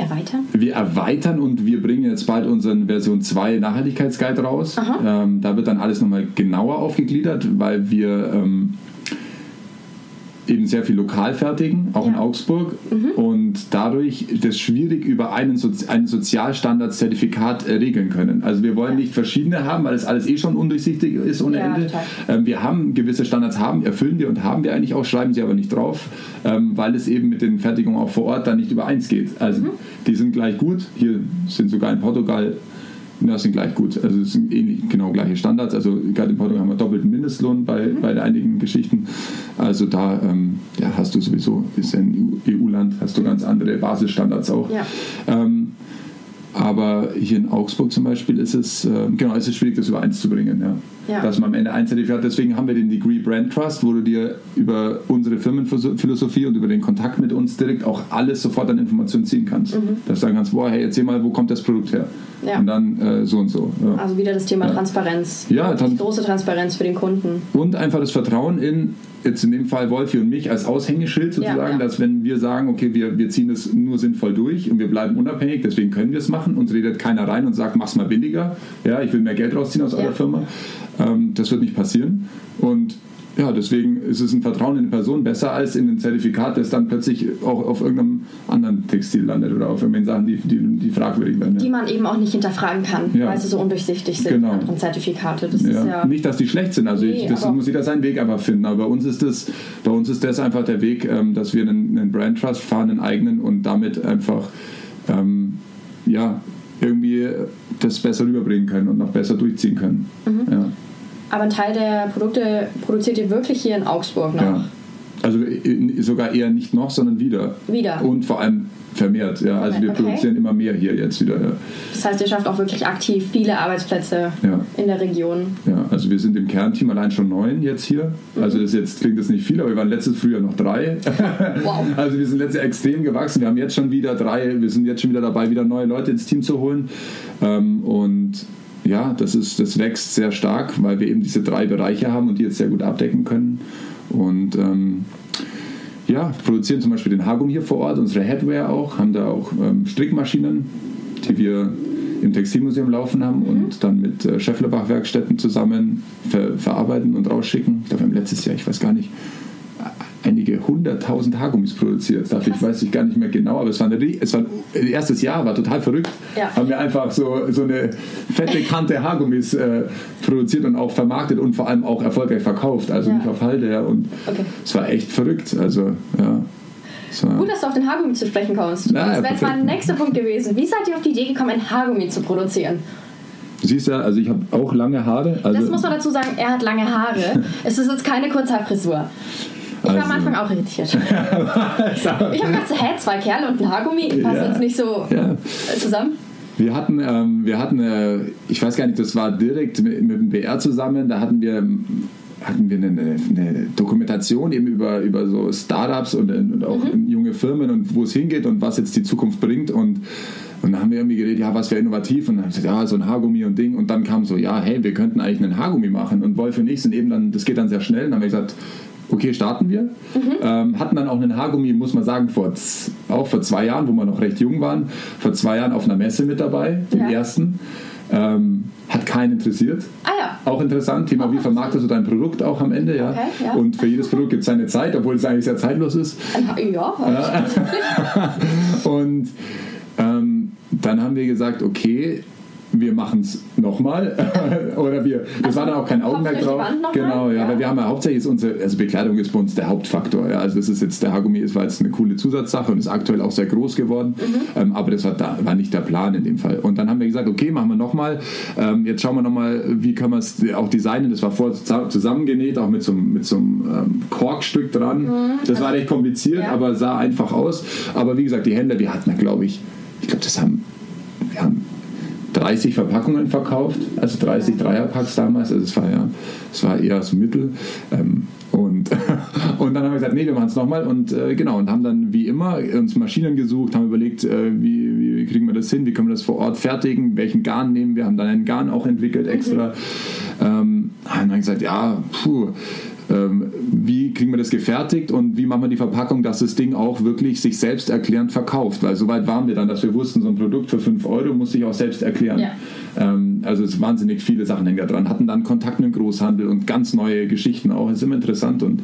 [SPEAKER 1] Erweitern?
[SPEAKER 2] Wir erweitern und wir bringen jetzt bald unseren Version 2 Nachhaltigkeitsguide raus. Ähm, da wird dann alles nochmal genauer aufgegliedert, weil wir ähm, eben sehr viel lokal fertigen, auch ja. in Augsburg. Mhm. Und dadurch das schwierig über einen, Sozi einen Sozialstandardszertifikat äh, regeln können. Also wir wollen ja. nicht verschiedene haben, weil das alles eh schon undurchsichtig ist ohne ja, Ende. Ähm, wir haben gewisse Standards haben, erfüllen wir und haben wir eigentlich auch, schreiben sie aber nicht drauf, ähm, weil es eben mit den Fertigungen auch vor Ort dann nicht übereins geht. Also mhm. die sind gleich gut. Hier sind sogar in Portugal das sind gleich gut. Also es sind ähnlich, genau gleiche Standards. Also gerade in Portugal haben wir doppelten Mindestlohn bei, mhm. bei einigen Geschichten. Also da ähm, ja, hast du sowieso, ist ja ein EU-Land, hast du ganz andere Basisstandards auch. Ja. Ähm, aber hier in Augsburg zum Beispiel ist es, äh, genau, ist es schwierig, das über eins zu bringen. Ja.
[SPEAKER 1] Ja.
[SPEAKER 2] Dass man am Ende ein Zertifikat hat. Deswegen haben wir den Degree Brand Trust, wo du dir über unsere Firmenphilosophie und über den Kontakt mit uns direkt auch alles sofort an Informationen ziehen kannst. Dass du sagen kannst, boah, hey, erzähl mal, wo kommt das Produkt her?
[SPEAKER 1] Mhm. Ja.
[SPEAKER 2] Und dann äh, so und so. Ja.
[SPEAKER 1] Also wieder das Thema. Transparenz.
[SPEAKER 2] Ja,
[SPEAKER 1] große Transparenz für den Kunden.
[SPEAKER 2] Und einfach das Vertrauen in, jetzt in dem Fall Wolfi und mich als Aushängeschild sozusagen,
[SPEAKER 1] Ja, ja.
[SPEAKER 2] dass wenn wir sagen, okay, wir, wir ziehen das nur sinnvoll durch und wir bleiben unabhängig, deswegen können wir es machen, uns redet keiner rein und sagt, mach's mal billiger, ja, ich will mehr Geld rausziehen aus
[SPEAKER 1] Ja.
[SPEAKER 2] eurer Firma. Ähm, das wird nicht passieren. Und ja, deswegen ist es ein Vertrauen in die Person besser als in ein Zertifikat, das dann plötzlich auch auf irgendeinem anderen Textil landet oder auf irgendwelchen Sachen, die, die, die fragwürdig werden. ja.
[SPEAKER 1] Die man eben auch nicht hinterfragen kann,
[SPEAKER 2] Ja.
[SPEAKER 1] weil sie so undurchsichtig sind,
[SPEAKER 2] Genau.
[SPEAKER 1] anderen Zertifikate. Das ist
[SPEAKER 2] Ja.
[SPEAKER 1] ja.
[SPEAKER 2] Nicht, dass die schlecht sind, also
[SPEAKER 1] Nee,
[SPEAKER 2] ich, das muss jeder seinen Weg einfach finden. Aber bei uns ist das, bei uns ist das einfach der Weg, ähm, dass wir einen, einen Brand Trust fahren, einen eigenen und damit einfach ähm, ja, irgendwie das besser rüberbringen können und noch besser durchziehen können.
[SPEAKER 1] Mhm.
[SPEAKER 2] Ja.
[SPEAKER 1] Aber ein Teil der Produkte produziert ihr wirklich hier in Augsburg noch.
[SPEAKER 2] Ja. Also sogar eher nicht noch, sondern wieder.
[SPEAKER 1] Wieder.
[SPEAKER 2] Und vor allem vermehrt. Ja. Also wir
[SPEAKER 1] Okay.
[SPEAKER 2] produzieren immer mehr hier jetzt wieder. Ja.
[SPEAKER 1] Das heißt, ihr schafft auch wirklich aktiv viele Arbeitsplätze
[SPEAKER 2] Ja.
[SPEAKER 1] in der Region.
[SPEAKER 2] Ja, also wir sind im Kernteam allein schon neun jetzt hier. Also das jetzt klingt das nicht viel, aber wir waren letztes Frühjahr noch drei.
[SPEAKER 1] Wow.
[SPEAKER 2] Also wir sind letztes Jahr extrem gewachsen. Wir haben jetzt schon wieder drei, wir sind jetzt schon wieder dabei, wieder neue Leute ins Team zu holen. Ähm, und ja, das ist, das wächst sehr stark, weil wir eben diese drei Bereiche haben und die jetzt sehr gut abdecken können. Und ähm, ja, produzieren zum Beispiel den Hagum hier vor Ort, unsere Headwear auch, haben da auch ähm, Strickmaschinen, die wir im Textilmuseum laufen haben und dann mit äh, Schefflerbach Werkstätten zusammen ver verarbeiten und rausschicken. Ich glaube, letztes Jahr, ich weiß gar nicht, einige hunderttausend Haargummis produziert. Dafür ich weiß ich gar nicht mehr genau, aber es war, eine, es war ein erstes Jahr, war total verrückt.
[SPEAKER 1] Ja.
[SPEAKER 2] Haben wir einfach so, so eine fette Kante Haargummis äh, produziert und auch vermarktet und vor allem auch erfolgreich verkauft. Also
[SPEAKER 1] Ja.
[SPEAKER 2] nicht auf Halde. Ja. Und
[SPEAKER 1] Okay.
[SPEAKER 2] es war echt verrückt. Also, ja. War,
[SPEAKER 1] Gut, dass du auf den Haargummi zu sprechen kommst.
[SPEAKER 2] Ja,
[SPEAKER 1] das wäre jetzt mein nächster Punkt gewesen. Wie seid ihr auf die Idee gekommen, ein Haargummi zu produzieren?
[SPEAKER 2] Du siehst ja, also ich habe auch lange Haare. Also,
[SPEAKER 1] Das muss man dazu sagen, er hat lange Haare. es ist jetzt keine Kurzhaarfrisur. Ich war am
[SPEAKER 2] Also-
[SPEAKER 1] Anfang auch irritiert. Ich habe gedacht, so, hä, zwei Kerle und ein Haargummi passen
[SPEAKER 2] Ja.
[SPEAKER 1] jetzt nicht so
[SPEAKER 2] ja.
[SPEAKER 1] zusammen.
[SPEAKER 2] Wir hatten, ähm, wir hatten äh, ich weiß gar nicht, das war direkt mit, mit dem BR zusammen, da hatten wir, hatten wir eine, eine Dokumentation eben über, über so Startups und, und auch junge Firmen und wo es hingeht und was jetzt die Zukunft bringt und und dann haben wir irgendwie geredet, ja, was wäre innovativ? Und dann haben wir gesagt, ja, so ein Haargummi und Ding. Und dann kam so, ja, hey, wir könnten eigentlich einen Haargummi machen. Und Wolf und ich sind eben dann, das geht dann sehr schnell. Und dann haben wir gesagt, okay, starten wir. Ähm, hatten dann auch einen Haargummi, muss man sagen, vor, auch vor zwei Jahren, wo wir noch recht jung waren, vor zwei Jahren auf einer Messe mit dabei, den
[SPEAKER 1] Ja.
[SPEAKER 2] ersten. Ähm, hat keinen interessiert.
[SPEAKER 1] Ah ja.
[SPEAKER 2] Auch interessant, Thema, wie vermarktest du dein Produkt auch am Ende, ja.
[SPEAKER 1] Okay, ja.
[SPEAKER 2] Und für jedes Produkt gibt es seine Zeit, obwohl es eigentlich sehr zeitlos ist.
[SPEAKER 1] Ha- Ja,
[SPEAKER 2] Und ähm, dann haben wir gesagt, okay, wir machen es nochmal. Oder wir, das war dann auch kein Augenmerk drauf. Genau, ja,
[SPEAKER 1] Ja.
[SPEAKER 2] weil wir haben ja hauptsächlich ist unsere, also Bekleidung ist bei uns der Hauptfaktor. Ja. Also das ist jetzt, der Haargummi ist, war jetzt eine coole Zusatzsache und ist aktuell auch sehr groß geworden.
[SPEAKER 1] Mhm.
[SPEAKER 2] Ähm, aber das war, da, war nicht der Plan in dem Fall. Und dann haben wir gesagt, okay, machen wir nochmal. Ähm, jetzt schauen wir nochmal, wie können wir es auch designen. Das war vorher zusa- zusammengenäht, auch mit so, einem- mit so einem ähm, Korkstück dran. Das war recht kompliziert,
[SPEAKER 1] Mhm. Ja.
[SPEAKER 2] aber sah einfach aus. Aber wie gesagt, die Händler, wir hatten da, glaube ich, ich glaube, das haben 30 Verpackungen verkauft, also 30 Dreierpacks damals, also es war ja, es war eher so Mittel. Ähm, und, und dann haben wir gesagt, nee, wir machen es nochmal. Und äh, genau, und haben dann wie immer uns Maschinen gesucht, haben überlegt, äh, wie, wie, wie kriegen wir das hin, wie können wir das vor Ort fertigen, welchen Garn nehmen wir, haben dann einen Garn auch entwickelt extra. Ähm, haben dann gesagt, ja, puh, ähm, wie kriegen wir das gefertigt und wie machen wir die Verpackung, dass das Ding auch wirklich sich selbst erklärend verkauft. Weil soweit waren wir dann, dass wir wussten, so ein Produkt für 5 Euro muss sich auch selbst erklären.
[SPEAKER 1] Ja.
[SPEAKER 2] Ähm, also es wahnsinnig viele Sachen hängen da dran. Hatten dann Kontakt mit dem Großhandel und ganz neue Geschichten auch. Ist immer interessant und,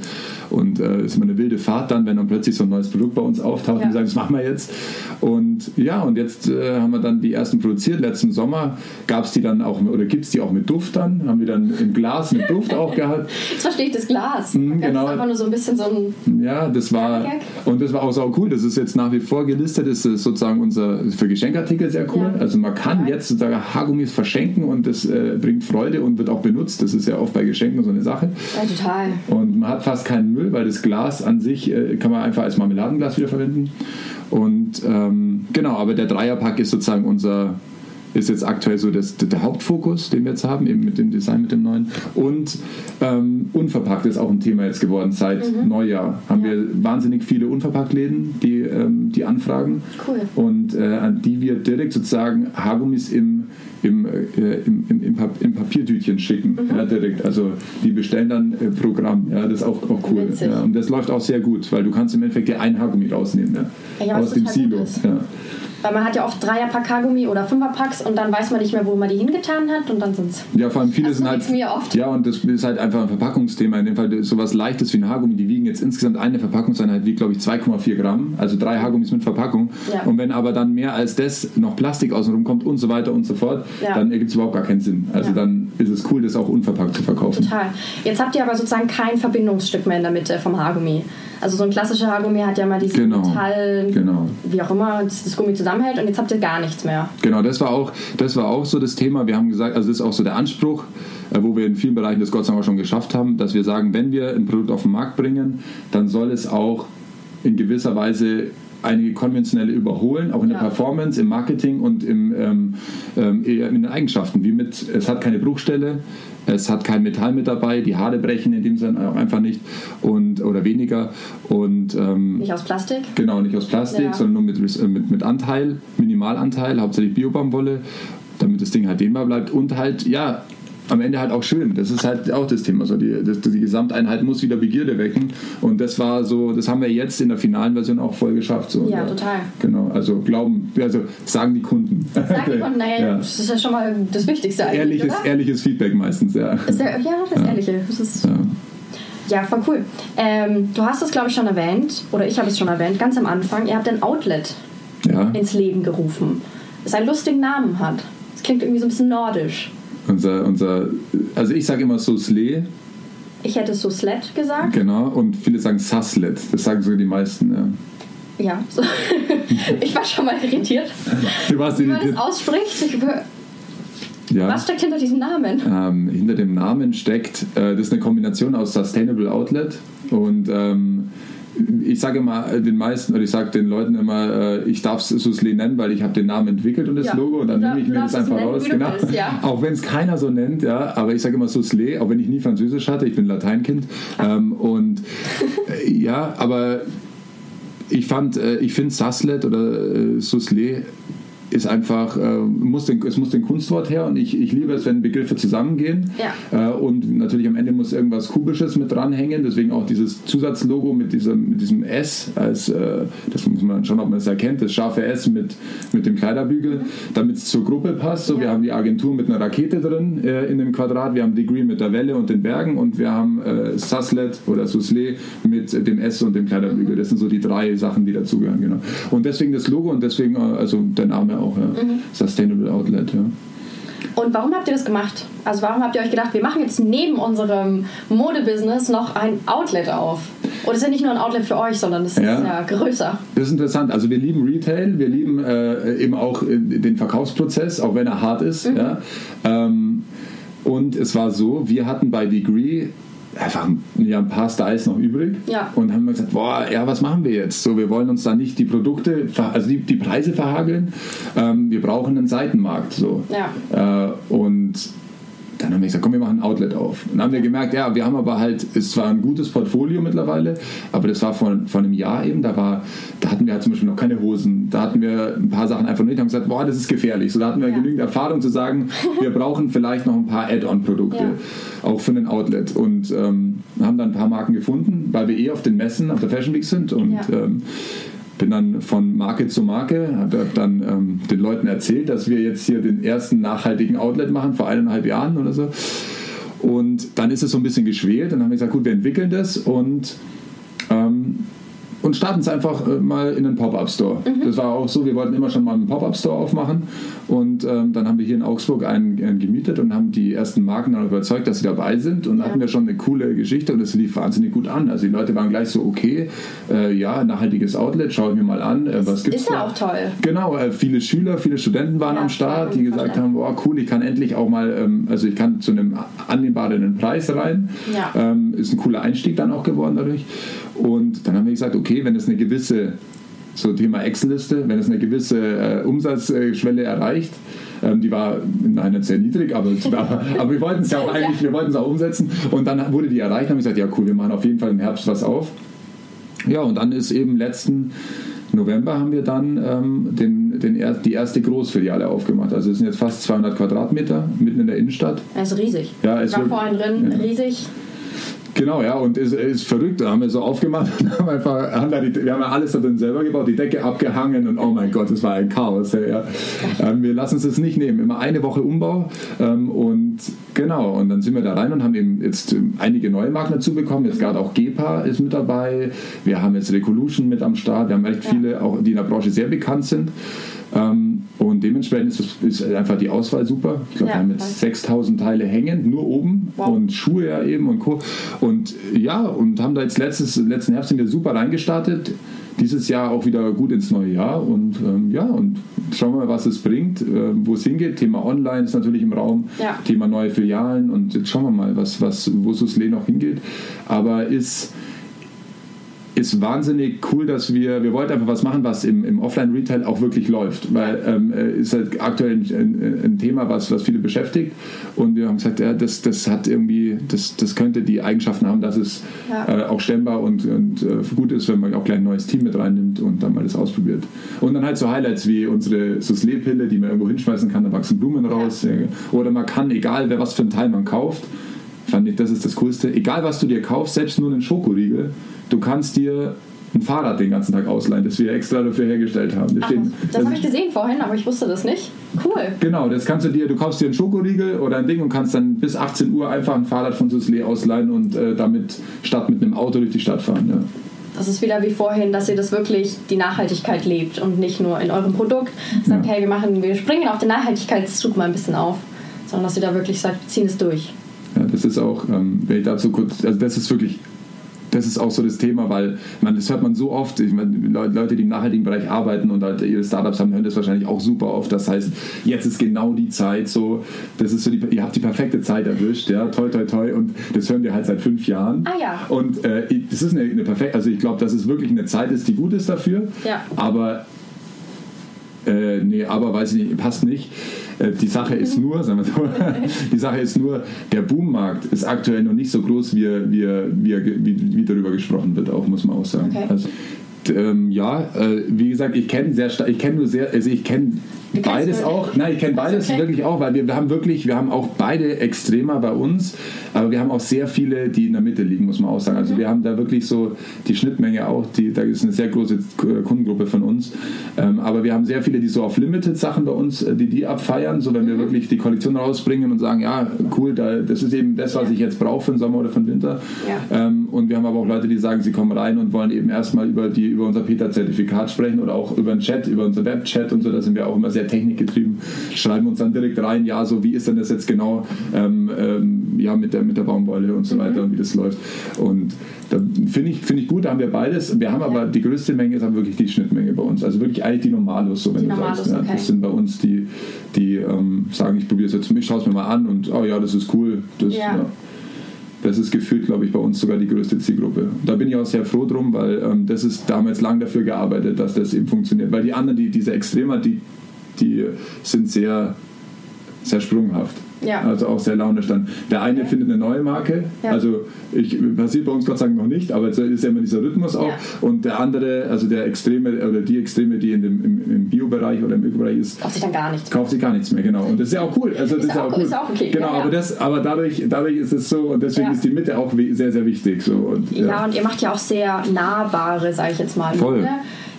[SPEAKER 2] und äh, ist immer eine wilde Fahrt dann, wenn dann plötzlich so ein neues Produkt bei uns auftaucht
[SPEAKER 1] Ja.
[SPEAKER 2] und sagen, das machen wir jetzt. Und ja, und jetzt äh, haben wir dann die ersten produziert. Letzten Sommer gab es die dann auch, oder gibt es die auch mit Duft dann. Haben wir dann im Glas mit Duft auch gehabt.
[SPEAKER 1] jetzt verstehe ich das Glas.
[SPEAKER 2] Mhm,
[SPEAKER 1] das
[SPEAKER 2] genau.
[SPEAKER 1] ist einfach nur so ein bisschen so ein.
[SPEAKER 2] Ja, das war und das war auch sau cool. Das ist jetzt nach wie vor gelistet. Das ist sozusagen unser für Geschenkartikel sehr cool.
[SPEAKER 1] Ja.
[SPEAKER 2] Also man kann
[SPEAKER 1] Ja.
[SPEAKER 2] jetzt sozusagen Haargummis verschenken und das äh, bringt Freude und wird auch benutzt. Das ist ja oft bei Geschenken so eine Sache.
[SPEAKER 1] Ja, total.
[SPEAKER 2] Und man hat fast keinen Müll, weil das Glas an sich äh, kann man einfach als Marmeladenglas wiederverwenden. Und ähm, genau, aber der Dreierpack ist sozusagen unser ist jetzt aktuell so das, der Hauptfokus, den wir jetzt haben, eben mit dem Design, mit dem neuen. Und ähm, unverpackt ist auch ein Thema jetzt geworden. Seit mhm. Neujahr haben ja. wir wahnsinnig viele Unverpacktläden, die, ähm, die anfragen.
[SPEAKER 1] Cool.
[SPEAKER 2] Und äh, an die wir direkt sozusagen Haargummis im, im, äh, im, im, im, Papiertütchen schicken. Mhm. Ja, direkt. Also die bestellen dann äh, Programm. Ja, das ist auch, auch cool. Ja, und das läuft auch sehr gut, weil du kannst im Endeffekt dir ein Haargummi rausnehmen ja, aus dem Silo. Ja.
[SPEAKER 1] Weil man hat ja oft Dreierpack Kaugummi oder Fünferpacks und dann weiß man nicht mehr, wo man die hingetan hat und dann sind es.
[SPEAKER 2] Ja, vor allem viele sind halt.
[SPEAKER 1] Mir oft.
[SPEAKER 2] Ja, und das ist halt einfach ein Verpackungsthema. In dem Fall sowas Leichtes wie ein Haargummi. Die wiegen jetzt insgesamt eine Verpackungseinheit, wiegt glaube ich 2,4 Gramm. Also drei Haargummis mit Verpackung. Ja. Und wenn aber dann mehr als das noch Plastik außenrum kommt und so weiter und so fort, ja. dann ergibt es überhaupt gar keinen Sinn. Also ja. dann ist es cool, das auch unverpackt zu verkaufen.
[SPEAKER 1] Total. Jetzt habt ihr aber sozusagen kein Verbindungsstück mehr in der Mitte vom Haargummi. Also so ein klassischer Haargummi hat ja mal diesen genau. Metall, genau. wie auch immer, das, das Gummi zusammenhält und jetzt habt ihr gar nichts mehr.
[SPEAKER 2] Genau, das war auch, das war auch so das Thema. Wir haben gesagt, also das ist auch so der Anspruch, äh, wo wir in vielen Bereichen das Gott sei Dank auch schon geschafft haben, dass wir sagen, wenn wir ein Produkt auf den Markt bringen, dann soll es auch in gewisser Weise einige konventionelle überholen, auch in ja. der Performance, im Marketing und im, ähm, ähm, in den Eigenschaften. Wie mit, es hat keine Bruchstelle, es hat kein Metall mit dabei, die Haare brechen in dem Sinne auch einfach nicht und, oder weniger. Und, ähm,
[SPEAKER 1] nicht aus Plastik?
[SPEAKER 2] Genau, nicht aus Plastik, ja. sondern nur mit, mit, mit Anteil, Minimalanteil, hauptsächlich Biobaumwolle, damit das Ding halt dehnbar bleibt und halt, ja, am Ende halt auch schön. Das ist halt auch das Thema. So die, das, die Gesamteinheit muss wieder Begierde wecken. Und das war so, das haben wir jetzt in der finalen Version auch voll geschafft. So.
[SPEAKER 1] Ja, total.
[SPEAKER 2] Genau, also glauben, also sagen die Kunden.
[SPEAKER 1] Sagen die Kunden, naja, ja. das ist ja schon mal das Wichtigste
[SPEAKER 2] ehrliches, oder? ehrliches Feedback meistens, ja.
[SPEAKER 1] Ist der, ja, das ja. Ehrliche. Das ist, ja. Ja, voll cool. Ähm, du hast es, glaube ich, schon erwähnt, oder ich habe es schon erwähnt, ganz am Anfang. Ihr habt ein Outlet ja. ins Leben gerufen, das einen lustigen Namen hat. Das klingt irgendwie so ein bisschen nordisch.
[SPEAKER 2] Unser, unser, also ich sage immer Sousle.
[SPEAKER 1] Ich hätte Souslet gesagt.
[SPEAKER 2] Genau, und viele sagen Saslet. Das sagen sogar die meisten, ja.
[SPEAKER 1] Ja, so. ich war schon mal irritiert. Du warst irritiert. Wie man das ausspricht. Ich, ja. Was steckt hinter diesem Namen?
[SPEAKER 2] Ähm, hinter dem Namen steckt, äh, das ist eine Kombination aus Sustainable Outlet und ähm, ich sage immer äh, den meisten, oder ich sage den Leuten immer, äh, ich darf es Susli nennen, weil ich habe den Namen entwickelt und das ja. Logo und dann nehme ich mir das einfach nennen, raus. Genau. Bist, ja. Auch wenn es keiner so nennt, ja, aber ich sage immer Susle, auch wenn ich nie Französisch hatte, ich bin Lateinkind. Ähm, und äh, ja, aber ich fand, ich finde Saslet oder äh, Susle ist einfach, äh, muss den, es muss den Kunstwort her und ich, ich liebe es, wenn Begriffe zusammengehen. Ja. Äh, und natürlich am Ende muss irgendwas Kubisches mit dranhängen, deswegen auch dieses Zusatzlogo mit diesem, mit diesem S, als, äh, das muss man schauen, ob man es erkennt, das scharfe S mit, mit dem Kleiderbügel, damit es zur Gruppe passt. So, ja. Wir haben die Agentur mit einer Rakete drin äh, in dem Quadrat, wir haben Degree mit der Welle und den Bergen und wir haben äh, Suslet oder Susle mit dem S und dem Kleiderbügel. Mhm. Das sind so die drei Sachen, die dazugehören. Genau. Und deswegen das Logo und deswegen äh, also der Name auch, ja. Mhm. Sustainable Outlet, ja.
[SPEAKER 1] Und warum habt ihr das gemacht? Also warum habt ihr euch gedacht, wir machen jetzt neben unserem Modebusiness noch ein Outlet auf? Und es ist ja nicht nur ein Outlet für euch, sondern es ist ja, ja größer.
[SPEAKER 2] Das ist interessant. Also wir lieben Retail, wir lieben äh, eben auch äh, den Verkaufsprozess, auch wenn er hart ist. Mhm. Ja. Ähm, und es war so, wir hatten bei Degree einfach ja, ein paar Styles noch übrig
[SPEAKER 1] ja.
[SPEAKER 2] und haben gesagt, boah, ja, was machen wir jetzt? So, wir wollen uns da nicht die Produkte, also die, die Preise verhageln, ähm, wir brauchen einen Seitenmarkt. So.
[SPEAKER 1] Ja.
[SPEAKER 2] Äh, und dann haben wir gesagt, komm, wir machen ein Outlet auf. Und dann haben wir gemerkt, ja, wir haben aber halt, es war ein gutes Portfolio mittlerweile, aber das war vor, vor einem Jahr eben, da war, da hatten wir halt zum Beispiel noch keine Hosen, da hatten wir ein paar Sachen einfach nicht, haben gesagt, boah, das ist gefährlich. So, da hatten wir ja. genügend Erfahrung zu sagen, wir brauchen vielleicht noch ein paar Add-on-Produkte, ja. auch für ein Outlet. Und ähm, haben dann ein paar Marken gefunden, weil wir eh auf den Messen, auf der Fashion Week sind und ja. ähm, bin dann von Marke zu Marke, habe dann ähm, den Leuten erzählt, dass wir jetzt hier den ersten nachhaltigen Outlet machen, vor eineinhalb Jahren oder so. Und dann ist es so ein bisschen geschwelt. Dann haben wir gesagt, gut, wir entwickeln das und ähm, und starten es einfach äh, mal in einen Pop-Up-Store. Mhm. Das war auch so, wir wollten immer schon mal einen Pop-Up-Store aufmachen und ähm, dann haben wir hier in Augsburg einen, einen, gemietet und haben die ersten Marken dann überzeugt, dass sie dabei sind und ja. hatten wir schon eine coole Geschichte und das lief wahnsinnig gut an. Also die Leute waren gleich so, okay, äh, ja, nachhaltiges Outlet, schaue ich mir mal an, äh, was gibt's
[SPEAKER 1] Ist ja auch toll.
[SPEAKER 2] Genau, äh, viele Schüler, viele Studenten waren ja, am Start, die gesagt haben, boah, cool, ich kann endlich auch mal, ähm, also ich kann zu einem annehmbaren Preis rein. Ja. Ähm, ist ein cooler Einstieg dann auch geworden dadurch. Und dann haben wir gesagt, okay, wenn es eine gewisse, so Thema Excel-Liste, wenn es eine gewisse äh, Umsatzschwelle erreicht, ähm, die war nein, sehr niedrig, aber, aber wir wollten es ja auch eigentlich, wir wollten es auch umsetzen. Und dann wurde die erreicht haben gesagt, ja cool, wir machen auf jeden Fall im Herbst was auf. Ja, und dann ist eben letzten November haben wir dann ähm, den, den er, die erste Großfiliale aufgemacht. Also es sind jetzt fast 200 Quadratmeter mitten in der Innenstadt.
[SPEAKER 1] Das ist riesig.
[SPEAKER 2] Ja, es
[SPEAKER 1] war vorhin drin, ja. riesig.
[SPEAKER 2] Genau, ja, und es ist, ist, verrückt. Da haben wir so aufgemacht und haben einfach, haben da die, wir haben ja alles da drin selber gebaut, die Decke abgehangen und oh mein Gott, das war ein Chaos. Ja. Ähm, wir lassen uns das nicht nehmen. Immer eine Woche Umbau ähm, und genau, und dann sind wir da rein und haben eben jetzt einige neue Marken dazu bekommen. Jetzt gerade auch GEPA ist mit dabei. Wir haben jetzt Recolution mit am Start. Wir haben echt viele, auch die in der Branche sehr bekannt sind. Ähm, und dementsprechend ist, ist, einfach die Auswahl super. Ich glaube, ja, wir haben jetzt 6000 Teile hängen, nur oben wow. und Schuhe ja eben und Co. Und ja, und haben da jetzt letztes, letzten Herbst sind wir super reingestartet. Dieses Jahr auch wieder gut ins neue Jahr und ähm, ja, und schauen wir mal, was es bringt, äh, wo es hingeht. Thema Online ist natürlich im Raum, ja. Thema neue Filialen und jetzt schauen wir mal, was, was, wo Susle noch hingeht. Aber ist ist wahnsinnig cool, dass wir, wir wollten einfach was machen, was im, im Offline-Retail auch wirklich läuft, weil ähm, äh, ist halt aktuell ein, ein, Thema, was, was viele beschäftigt und wir haben gesagt, ja, das, das hat irgendwie, das, das könnte die Eigenschaften haben, dass es ja. äh, auch stemmbar und, und äh, gut ist, wenn man auch gleich ein neues Team mit reinnimmt und dann mal das ausprobiert. Und dann halt so Highlights wie unsere Susle-Pille, die man irgendwo hinschmeißen kann, da wachsen Blumen raus ja. oder man kann, egal wer was für ein Teil man kauft, fand ich, das ist das Coolste. Egal, was du dir kaufst, selbst nur einen Schokoriegel, du kannst dir ein Fahrrad den ganzen Tag ausleihen, das wir extra dafür hergestellt haben.
[SPEAKER 1] Das, Ach, das habe ich gesehen vorhin, aber ich wusste das nicht. Cool.
[SPEAKER 2] Genau, das kannst du dir, du kaufst dir einen Schokoriegel oder ein Ding und kannst dann bis 18 Uhr einfach ein Fahrrad von Susle ausleihen und äh, damit statt mit einem Auto durch die Stadt fahren. Ja.
[SPEAKER 1] Das ist wieder wie vorhin, dass ihr das wirklich die Nachhaltigkeit lebt und nicht nur in eurem Produkt sagt, ja. hey, wir machen, wir springen auf den Nachhaltigkeitszug mal ein bisschen auf, sondern dass ihr da wirklich sagt, wir ziehen es durch.
[SPEAKER 2] Ja, das ist auch, ähm, wenn ich dazu kurz, also das ist wirklich das ist auch so das Thema, weil man, das hört man so oft. Ich meine, Leute, die im nachhaltigen Bereich arbeiten und halt ihre Startups haben, hören das wahrscheinlich auch super oft. Das heißt, jetzt ist genau die Zeit, so, das ist so die, ihr habt die perfekte Zeit erwischt, ja, toi, toi, toi. Und das hören wir halt seit fünf Jahren.
[SPEAKER 1] Ah ja.
[SPEAKER 2] Und äh, das ist eine, eine perfekte, also ich glaube, dass es wirklich eine Zeit ist, die gut ist dafür.
[SPEAKER 1] Ja.
[SPEAKER 2] Aber äh, nee, aber weiß ich nicht, passt nicht. Äh, die Sache ist nur, sagen wir so, die Sache ist nur, der Boommarkt ist aktuell noch nicht so groß, wie, wie, wie, wie, wie darüber gesprochen wird, auch muss man auch sagen. Okay. Also, ähm, ja, äh, wie gesagt, ich kenne sehr ich kenne nur sehr, also ich kenne beides auch. Nein, ich kenne beides okay. wirklich auch, weil wir, wir haben wirklich, wir haben auch beide Extremer bei uns, aber wir haben auch sehr viele, die in der Mitte liegen, muss man auch sagen. Also mhm. wir haben da wirklich so die Schnittmenge auch, die, da ist eine sehr große Kundengruppe von uns. Ähm, aber wir haben sehr viele, die so auf Limited-Sachen bei uns, äh, die die abfeiern, so wenn mhm. wir wirklich die Kollektion rausbringen und sagen, ja, cool, da, das ist eben das, was ich jetzt brauche für den Sommer oder für den Winter. Ja. Ähm, und wir haben aber auch Leute, die sagen, sie kommen rein und wollen eben erstmal über, die, über unser Peter-Zertifikat sprechen oder auch über den Chat, über unser Web-Chat und so, da sind wir auch immer sehr technikgetrieben, schreiben uns dann direkt rein, ja, so wie ist denn das jetzt genau ähm, ähm, ja, mit, der, mit der Baumwolle und so mhm. weiter und wie das läuft. Und da finde ich, find ich gut, da haben wir beides. Wir haben ja. aber die größte Menge ist aber wirklich die Schnittmenge bei uns. Also wirklich eigentlich die Normalos, so wenn die du Normalos, sagst. Ja, okay. Das sind bei uns die, die ähm, sagen, ich probiere es jetzt, ich schaue es mir mal an und oh ja, das ist cool. Das, ja. ja. Das ist gefühlt, glaube ich, bei uns sogar die größte Zielgruppe. Da bin ich auch sehr froh drum, weil ähm, das ist damals lang dafür gearbeitet, dass das eben funktioniert. Weil die anderen, die, diese Extremer, die, die sind sehr, sehr sprunghaft. Ja. Also auch sehr launisch dann. Der eine ja. findet eine neue Marke, ja. also ich, passiert bei uns Gott sei Dank noch nicht, aber es ist ja immer dieser Rhythmus auch. Und der andere, also der Extreme oder die Extreme, die in dem, im, im Bio-Bereich oder im Öko-Bereich ist,
[SPEAKER 1] kauft sich dann gar nichts.
[SPEAKER 2] Kauft sich gar nichts mehr, genau. Und das ist ja auch cool. Also
[SPEAKER 1] ist,
[SPEAKER 2] das ist
[SPEAKER 1] auch,
[SPEAKER 2] auch cool.
[SPEAKER 1] Ist auch okay.
[SPEAKER 2] Genau, aber, das, aber dadurch, dadurch ist es so und deswegen ist die Mitte auch sehr, sehr wichtig. So. Und,
[SPEAKER 1] ja. und ihr macht ja auch sehr nahbare, sage ich jetzt mal.
[SPEAKER 2] Voll. Ne?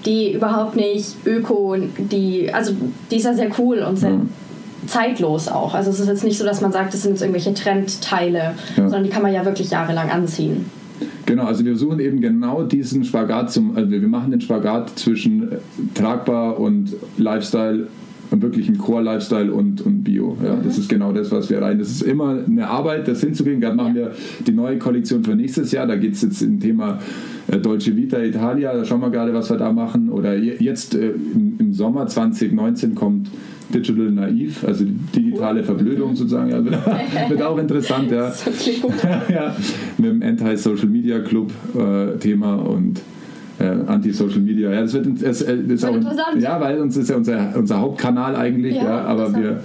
[SPEAKER 1] Die überhaupt nicht öko, die, also die ist ja sehr cool und sehr. Zeitlos auch. Also es ist jetzt nicht so, dass man sagt, das sind jetzt irgendwelche Trendteile, ja. sondern die kann man ja wirklich jahrelang anziehen.
[SPEAKER 2] Genau, also wir suchen eben genau diesen Spagat zum, also wir machen den Spagat zwischen äh, tragbar und Lifestyle wirklich ein Core-Lifestyle und, und Bio. Ja, mhm. Das ist genau das, was wir rein. Das ist immer eine Arbeit, das hinzukriegen. Gerade machen wir die neue Kollektion für nächstes Jahr. Da geht es jetzt im Thema äh, Dolce Vita Italia. Da schauen wir gerade, was wir da machen. Oder jetzt äh, im, Sommer 2019 kommt Digital Naiv, also digitale Verblödung sozusagen. Ja, wird, auch interessant, ja. ja mit dem Anti-Social Media Club äh, Thema und Anti-Social Media. Ja, das wird das, das ist auch, interessant. Ja, weil uns ist ja unser, unser Hauptkanal eigentlich, ja, ja aber wir.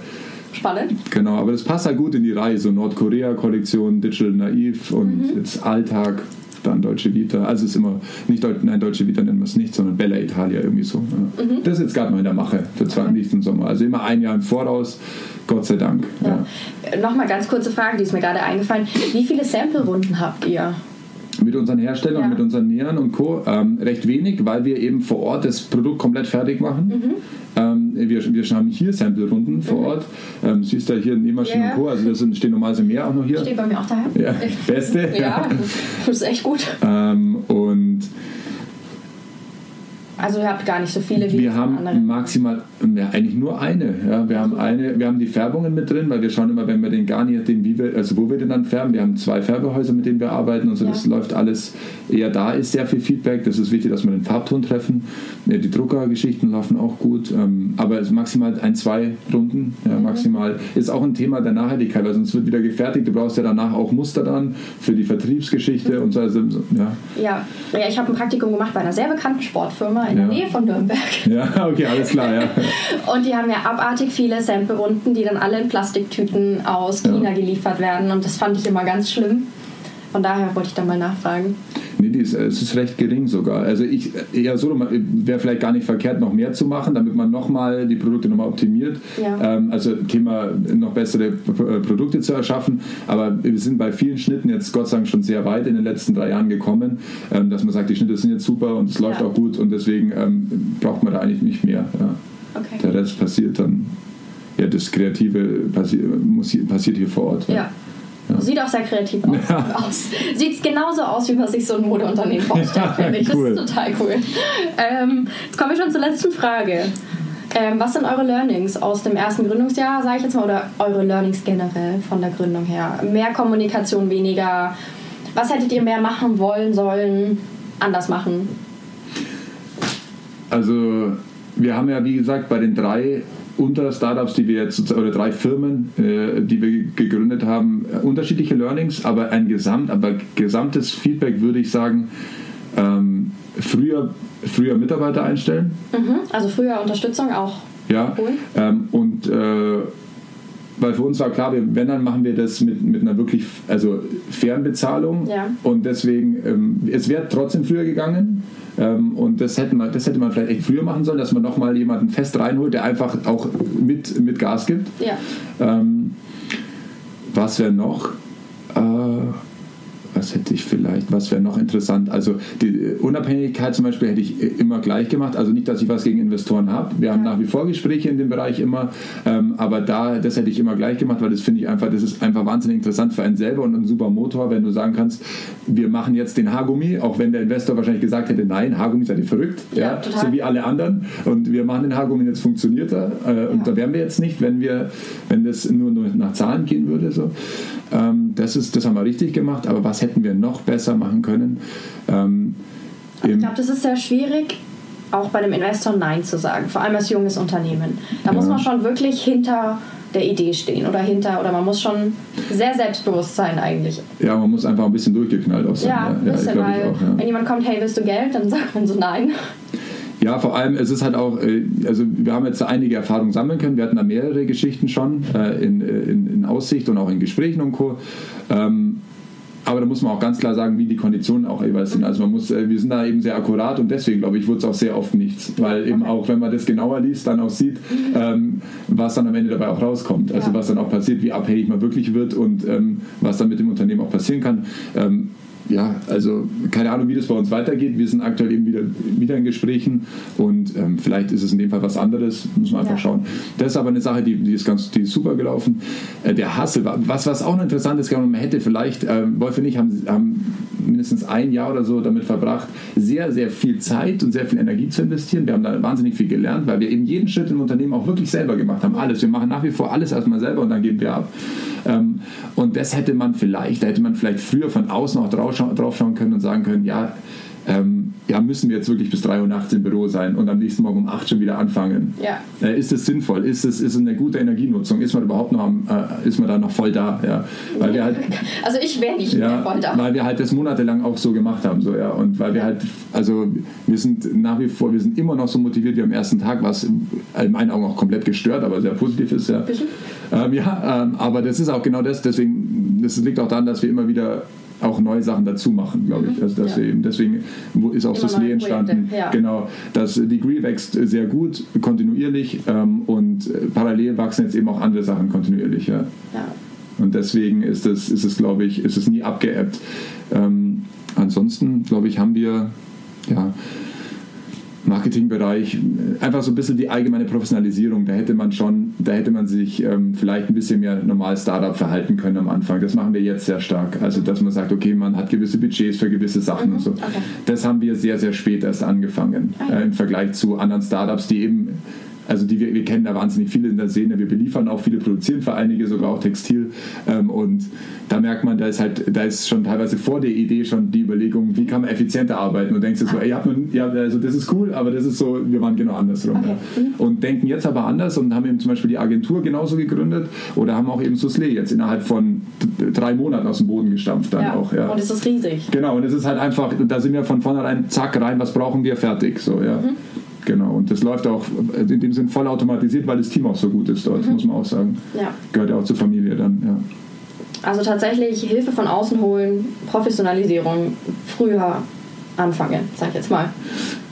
[SPEAKER 1] Spannend.
[SPEAKER 2] Genau, aber das passt halt gut in die Reihe, so Nordkorea-Kollektion, Digital Naiv und mhm. jetzt Alltag dann Deutsche Vita. Also es ist immer, nicht Deu nein, Deutsche Vita nennen wir es nicht, sondern Bella Italia irgendwie so. Ja. Mhm. Das ist jetzt gerade mal in der Mache für zwei, okay. nächsten Sommer. Also immer ein Jahr im Voraus, Gott sei Dank. Ja.
[SPEAKER 1] Ja. Nochmal ganz kurze Frage, die ist mir gerade eingefallen. Wie viele Sample-Runden habt ihr?
[SPEAKER 2] Mit unseren Herstellern, ja. mit unseren Nähern und Co. Ähm, recht wenig, weil wir eben vor Ort das Produkt komplett fertig machen. Mhm. Ähm, wir, wir haben hier Sample-Runden vor mhm. Ort. Ähm, siehst du hier Nähmaschinen yeah. und Co. Also das stehen normalerweise mehr auch noch hier.
[SPEAKER 1] Steht bei mir auch daheim.
[SPEAKER 2] Ja, beste.
[SPEAKER 1] ja, das ist echt gut.
[SPEAKER 2] Ähm, und
[SPEAKER 1] also ihr habt gar nicht so viele
[SPEAKER 2] wie Wir haben andere. maximal, ja, eigentlich nur eine. Ja. Wir, haben eine wir haben die Färbungen mit drin, weil wir schauen immer, wenn wir den gar nicht, den, wie wir, also wo wir den dann färben. Wir haben zwei Färbehäuser, mit denen wir arbeiten und so. Ja. Das läuft alles eher da, ist sehr viel Feedback. Das ist wichtig, dass wir den Farbton treffen. Die Druckergeschichten laufen auch gut. Ähm, aber es ist maximal ein, zwei Runden. Ja, mhm. Maximal. Ist auch ein Thema der Nachhaltigkeit, weil sonst wird wieder gefertigt. Du brauchst ja danach auch Muster dann für die Vertriebsgeschichte mhm. und so. Also,
[SPEAKER 1] ja. Ja. ja, ich habe ein Praktikum gemacht bei einer sehr bekannten Sportfirma in ja. der Nähe von Nürnberg.
[SPEAKER 2] Ja, okay, alles klar, ja.
[SPEAKER 1] und die haben ja abartig viele Sample-Runden, die dann alle in Plastiktüten aus China ja. geliefert werden. Und das fand ich immer ganz schlimm. Von daher wollte ich da mal nachfragen.
[SPEAKER 2] Nee, die ist, es ist recht gering sogar. Also ich eher so, wäre vielleicht gar nicht verkehrt, noch mehr zu machen, damit man nochmal die Produkte nochmal optimiert. Ja. Ähm, also Thema noch bessere Produkte zu erschaffen. Aber wir sind bei vielen Schnitten jetzt Gott sei Dank schon sehr weit in den letzten drei Jahren gekommen, ähm, dass man sagt, die Schnitte sind jetzt super und es läuft ja. auch gut und deswegen ähm, braucht man da eigentlich nicht mehr. Ja. Okay. Der Rest passiert dann, ja, das Kreative passi muss, passiert hier vor Ort.
[SPEAKER 1] Ja. Ja. Sieht auch sehr kreativ aus. Ja. Sieht genauso aus, wie man sich so ein Modeunternehmen vorstellt, ja, finde ich. Cool. Das ist total cool. Ähm, jetzt kommen wir schon zur letzten Frage. Ähm, was sind eure Learnings aus dem ersten Gründungsjahr, sage ich jetzt mal, oder eure Learnings generell von der Gründung her? Mehr Kommunikation, weniger. Was hättet ihr mehr machen wollen, sollen, anders machen?
[SPEAKER 2] Also, wir haben ja, wie gesagt, bei den drei unter Startups, die wir jetzt, oder drei Firmen, äh, die wir gegründet haben, unterschiedliche Learnings, aber ein Gesamt, aber gesamtes Feedback würde ich sagen, ähm, früher, früher Mitarbeiter einstellen.
[SPEAKER 1] Mhm, also früher Unterstützung auch.
[SPEAKER 2] Ja, cool. ähm, und äh, weil für uns war klar, wenn dann machen wir das mit, mit einer wirklich also fairen Bezahlung ja. und deswegen, ähm, es wäre trotzdem früher gegangen, ähm, und das hätte, man, das hätte man vielleicht echt früher machen sollen, dass man nochmal jemanden fest reinholt, der einfach auch mit, mit Gas gibt.
[SPEAKER 1] Ja.
[SPEAKER 2] Ähm, was wäre noch? Äh, was hätte ich vielleicht, was wäre noch interessant? Also die Unabhängigkeit zum Beispiel hätte ich immer gleich gemacht. Also nicht, dass ich was gegen Investoren habe. Wir haben nach wie vor Gespräche in dem Bereich immer, ähm, aber da, das hätte ich immer gleich gemacht, weil das finde ich einfach, das ist einfach wahnsinnig interessant für einen selber und ein super Motor, wenn du sagen kannst, wir machen jetzt den Haargummi, auch wenn der Investor wahrscheinlich gesagt hätte, nein, Haargummi seid ihr verrückt, ja, ja so wie alle anderen. Und wir machen den Haargummi, jetzt funktioniert er. Äh, und ja. da wären wir jetzt nicht, wenn wir, wenn das nur, nur nach Zahlen gehen würde. So. Ähm, das, ist, das haben wir richtig gemacht, aber was hätten wir noch besser machen können? Ähm,
[SPEAKER 1] ich glaube, das ist sehr schwierig, auch bei einem Investor Nein zu sagen, vor allem als junges Unternehmen. Da ja. muss man schon wirklich hinter der Idee stehen oder hinter, oder man muss schon sehr selbstbewusst sein eigentlich.
[SPEAKER 2] Ja, man muss einfach ein bisschen durchgeknallt auch sein.
[SPEAKER 1] Ja, ein bisschen, ja, weil auch, ja. wenn jemand kommt, hey, willst du Geld, dann sagt man so Nein.
[SPEAKER 2] Ja, vor allem, es ist halt auch, äh, also wir haben jetzt einige Erfahrungen sammeln können. Wir hatten da mehrere Geschichten schon äh, in, in, in Aussicht und auch in Gesprächen und Co. Ähm, aber da muss man auch ganz klar sagen, wie die Konditionen auch jeweils sind. Also man muss, äh, wir sind da eben sehr akkurat und deswegen glaube ich, wurde es auch sehr oft nichts. Weil eben auch, wenn man das genauer liest, dann auch sieht, ähm, was dann am Ende dabei auch rauskommt. Also was dann auch passiert, wie abhängig man wirklich wird und ähm, was dann mit dem Unternehmen auch passieren kann. Ähm, ja, also keine Ahnung, wie das bei uns weitergeht. Wir sind aktuell eben wieder, wieder in Gesprächen und ähm, vielleicht ist es in dem Fall was anderes, muss man einfach ja. schauen. Das ist aber eine Sache, die, die, ist, ganz, die ist super gelaufen. Äh, der Hassel, was, was auch noch interessant ist, man hätte vielleicht, äh, Wolf und ich haben, haben mindestens ein Jahr oder so damit verbracht, sehr, sehr viel Zeit und sehr viel Energie zu investieren. Wir haben da wahnsinnig viel gelernt, weil wir eben jeden Schritt im Unternehmen auch wirklich selber gemacht haben. Alles. Wir machen nach wie vor alles erstmal selber und dann geben wir ab. Ähm, und das hätte man vielleicht, da hätte man vielleicht früher von außen auch drauf schauen können und sagen können, ja, ähm, ja, müssen wir jetzt wirklich bis 3 Uhr nachts im Büro sein und am nächsten Morgen um 8 schon wieder anfangen? Ja. Äh, ist es sinnvoll? Ist es, ist eine gute Energienutzung? Ist man überhaupt noch am, äh, ist man da noch voll da? Ja.
[SPEAKER 1] Weil wir halt, also ich wäre nicht ja, mehr voll da.
[SPEAKER 2] Weil wir halt das monatelang auch so gemacht haben. So, ja. Und weil wir halt, also wir sind nach wie vor, wir sind immer noch so motiviert wie am ersten Tag, was in meinen Augen auch komplett gestört, aber sehr positiv ist. Ja, ähm, ja ähm, aber das ist auch genau das, deswegen, das liegt auch daran, dass wir immer wieder auch neue Sachen dazu machen, glaube ich. Mhm. Also dass ja. eben, deswegen ist auch das Lee entstanden. Ja. Genau, das Degree wächst sehr gut, kontinuierlich ähm, und äh, parallel wachsen jetzt eben auch andere Sachen kontinuierlich. Ja. ja. Und deswegen ist es, ist es glaube ich, ist es nie abgeebbt. Ähm, ansonsten, glaube ich, haben wir ja, Marketingbereich, einfach so ein bisschen die allgemeine Professionalisierung. Da hätte man schon, da hätte man sich ähm, vielleicht ein bisschen mehr normal Startup verhalten können am Anfang. Das machen wir jetzt sehr stark. Also, dass man sagt, okay, man hat gewisse Budgets für gewisse Sachen mhm, und so. Okay. Das haben wir sehr, sehr spät erst angefangen ah, äh, im Vergleich zu anderen Startups, die eben also die wir, wir kennen da wahnsinnig viele in der Szene, wir beliefern auch viele, produzieren für einige, sogar auch Textil. Ähm, und da merkt man, da ist halt, da ist schon teilweise vor der Idee schon die Überlegung, wie kann man effizienter arbeiten und denkst du so, ey, nun, ja, also das ist cool, aber das ist so, wir waren genau andersrum. Okay. Ja. Und denken jetzt aber anders und haben eben zum Beispiel die Agentur genauso gegründet oder haben auch eben Susle jetzt innerhalb von drei Monaten aus dem Boden gestampft dann
[SPEAKER 1] ja.
[SPEAKER 2] auch. Ja.
[SPEAKER 1] Und es ist riesig.
[SPEAKER 2] Genau, und es ist halt einfach, da sind wir von vornherein, zack, rein, was brauchen wir, fertig. So, ja. Mhm. Genau, und das läuft auch in dem Sinn voll automatisiert, weil das Team auch so gut ist dort, mhm. muss man auch sagen. Ja. Gehört ja auch zur Familie dann, ja.
[SPEAKER 1] Also tatsächlich Hilfe von außen holen, Professionalisierung früher anfangen, sag ich jetzt mal.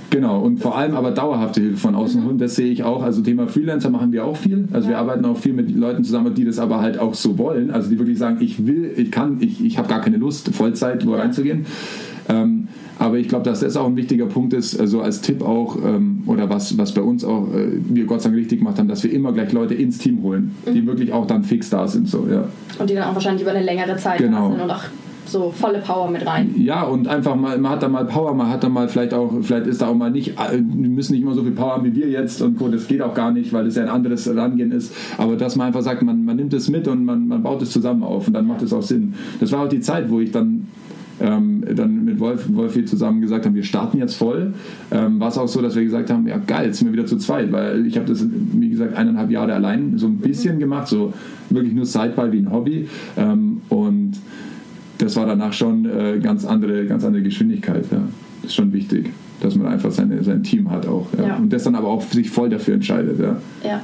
[SPEAKER 2] Genau, und vor allem aber dauerhafte Hilfe von außen mhm. holen, das sehe ich auch. Also Thema Freelancer machen wir auch viel. Also ja. wir arbeiten auch viel mit Leuten zusammen, die das aber halt auch so wollen. Also die wirklich sagen, ich will, ich kann, ich, ich habe gar keine Lust, Vollzeit wo ja. reinzugehen. Ähm, aber ich glaube, dass das auch ein wichtiger Punkt ist, also als Tipp auch, ähm, oder was, was bei uns auch äh, wir Gott sei Dank richtig gemacht haben, dass wir immer gleich Leute ins Team holen, die mhm. wirklich auch dann fix da sind. So, ja.
[SPEAKER 1] Und die dann auch wahrscheinlich über eine längere Zeit
[SPEAKER 2] genau.
[SPEAKER 1] da sind und auch so volle Power mit rein.
[SPEAKER 2] Ja, und einfach mal, man hat da mal Power, man hat da mal vielleicht auch, vielleicht ist da auch mal nicht, äh, wir müssen nicht immer so viel Power haben wie wir jetzt und Co. Das geht auch gar nicht, weil es ja ein anderes Rangehen ist. Aber dass man einfach sagt, man, man nimmt es mit und man, man baut es zusammen auf und dann macht es auch Sinn. Das war auch die Zeit, wo ich dann ähm, dann Wolf, Wolfi zusammen gesagt haben, wir starten jetzt voll, ähm, war es auch so, dass wir gesagt haben, ja geil, jetzt sind wir wieder zu zweit, weil ich habe das, wie gesagt, eineinhalb Jahre allein so ein bisschen gemacht, so wirklich nur Sidebar wie ein Hobby ähm, und das war danach schon äh, ganz andere, ganz andere Geschwindigkeit. Ja. Das ist schon wichtig, dass man einfach seine, sein Team hat auch. Ja. Ja. Und das dann aber auch sich voll dafür entscheidet.
[SPEAKER 1] Ja.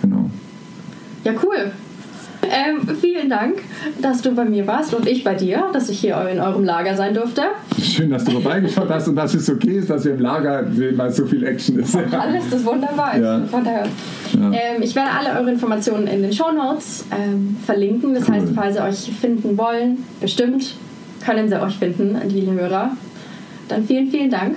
[SPEAKER 2] Genau.
[SPEAKER 1] Ja, cool. Ähm, vielen Dank, dass du bei mir warst und ich bei dir, dass ich hier in eurem Lager sein durfte.
[SPEAKER 2] Schön, dass du vorbeigeschaut hast und dass es okay ist, dass wir im Lager sehen, weil so viel Action ist.
[SPEAKER 1] Alles ist wunderbar. Ja. Ja. Ähm, ich werde alle eure Informationen in den Show Notes ähm, verlinken. Das cool. heißt, falls sie euch finden wollen, bestimmt können sie euch finden, die Hörer. Dann vielen, vielen Dank.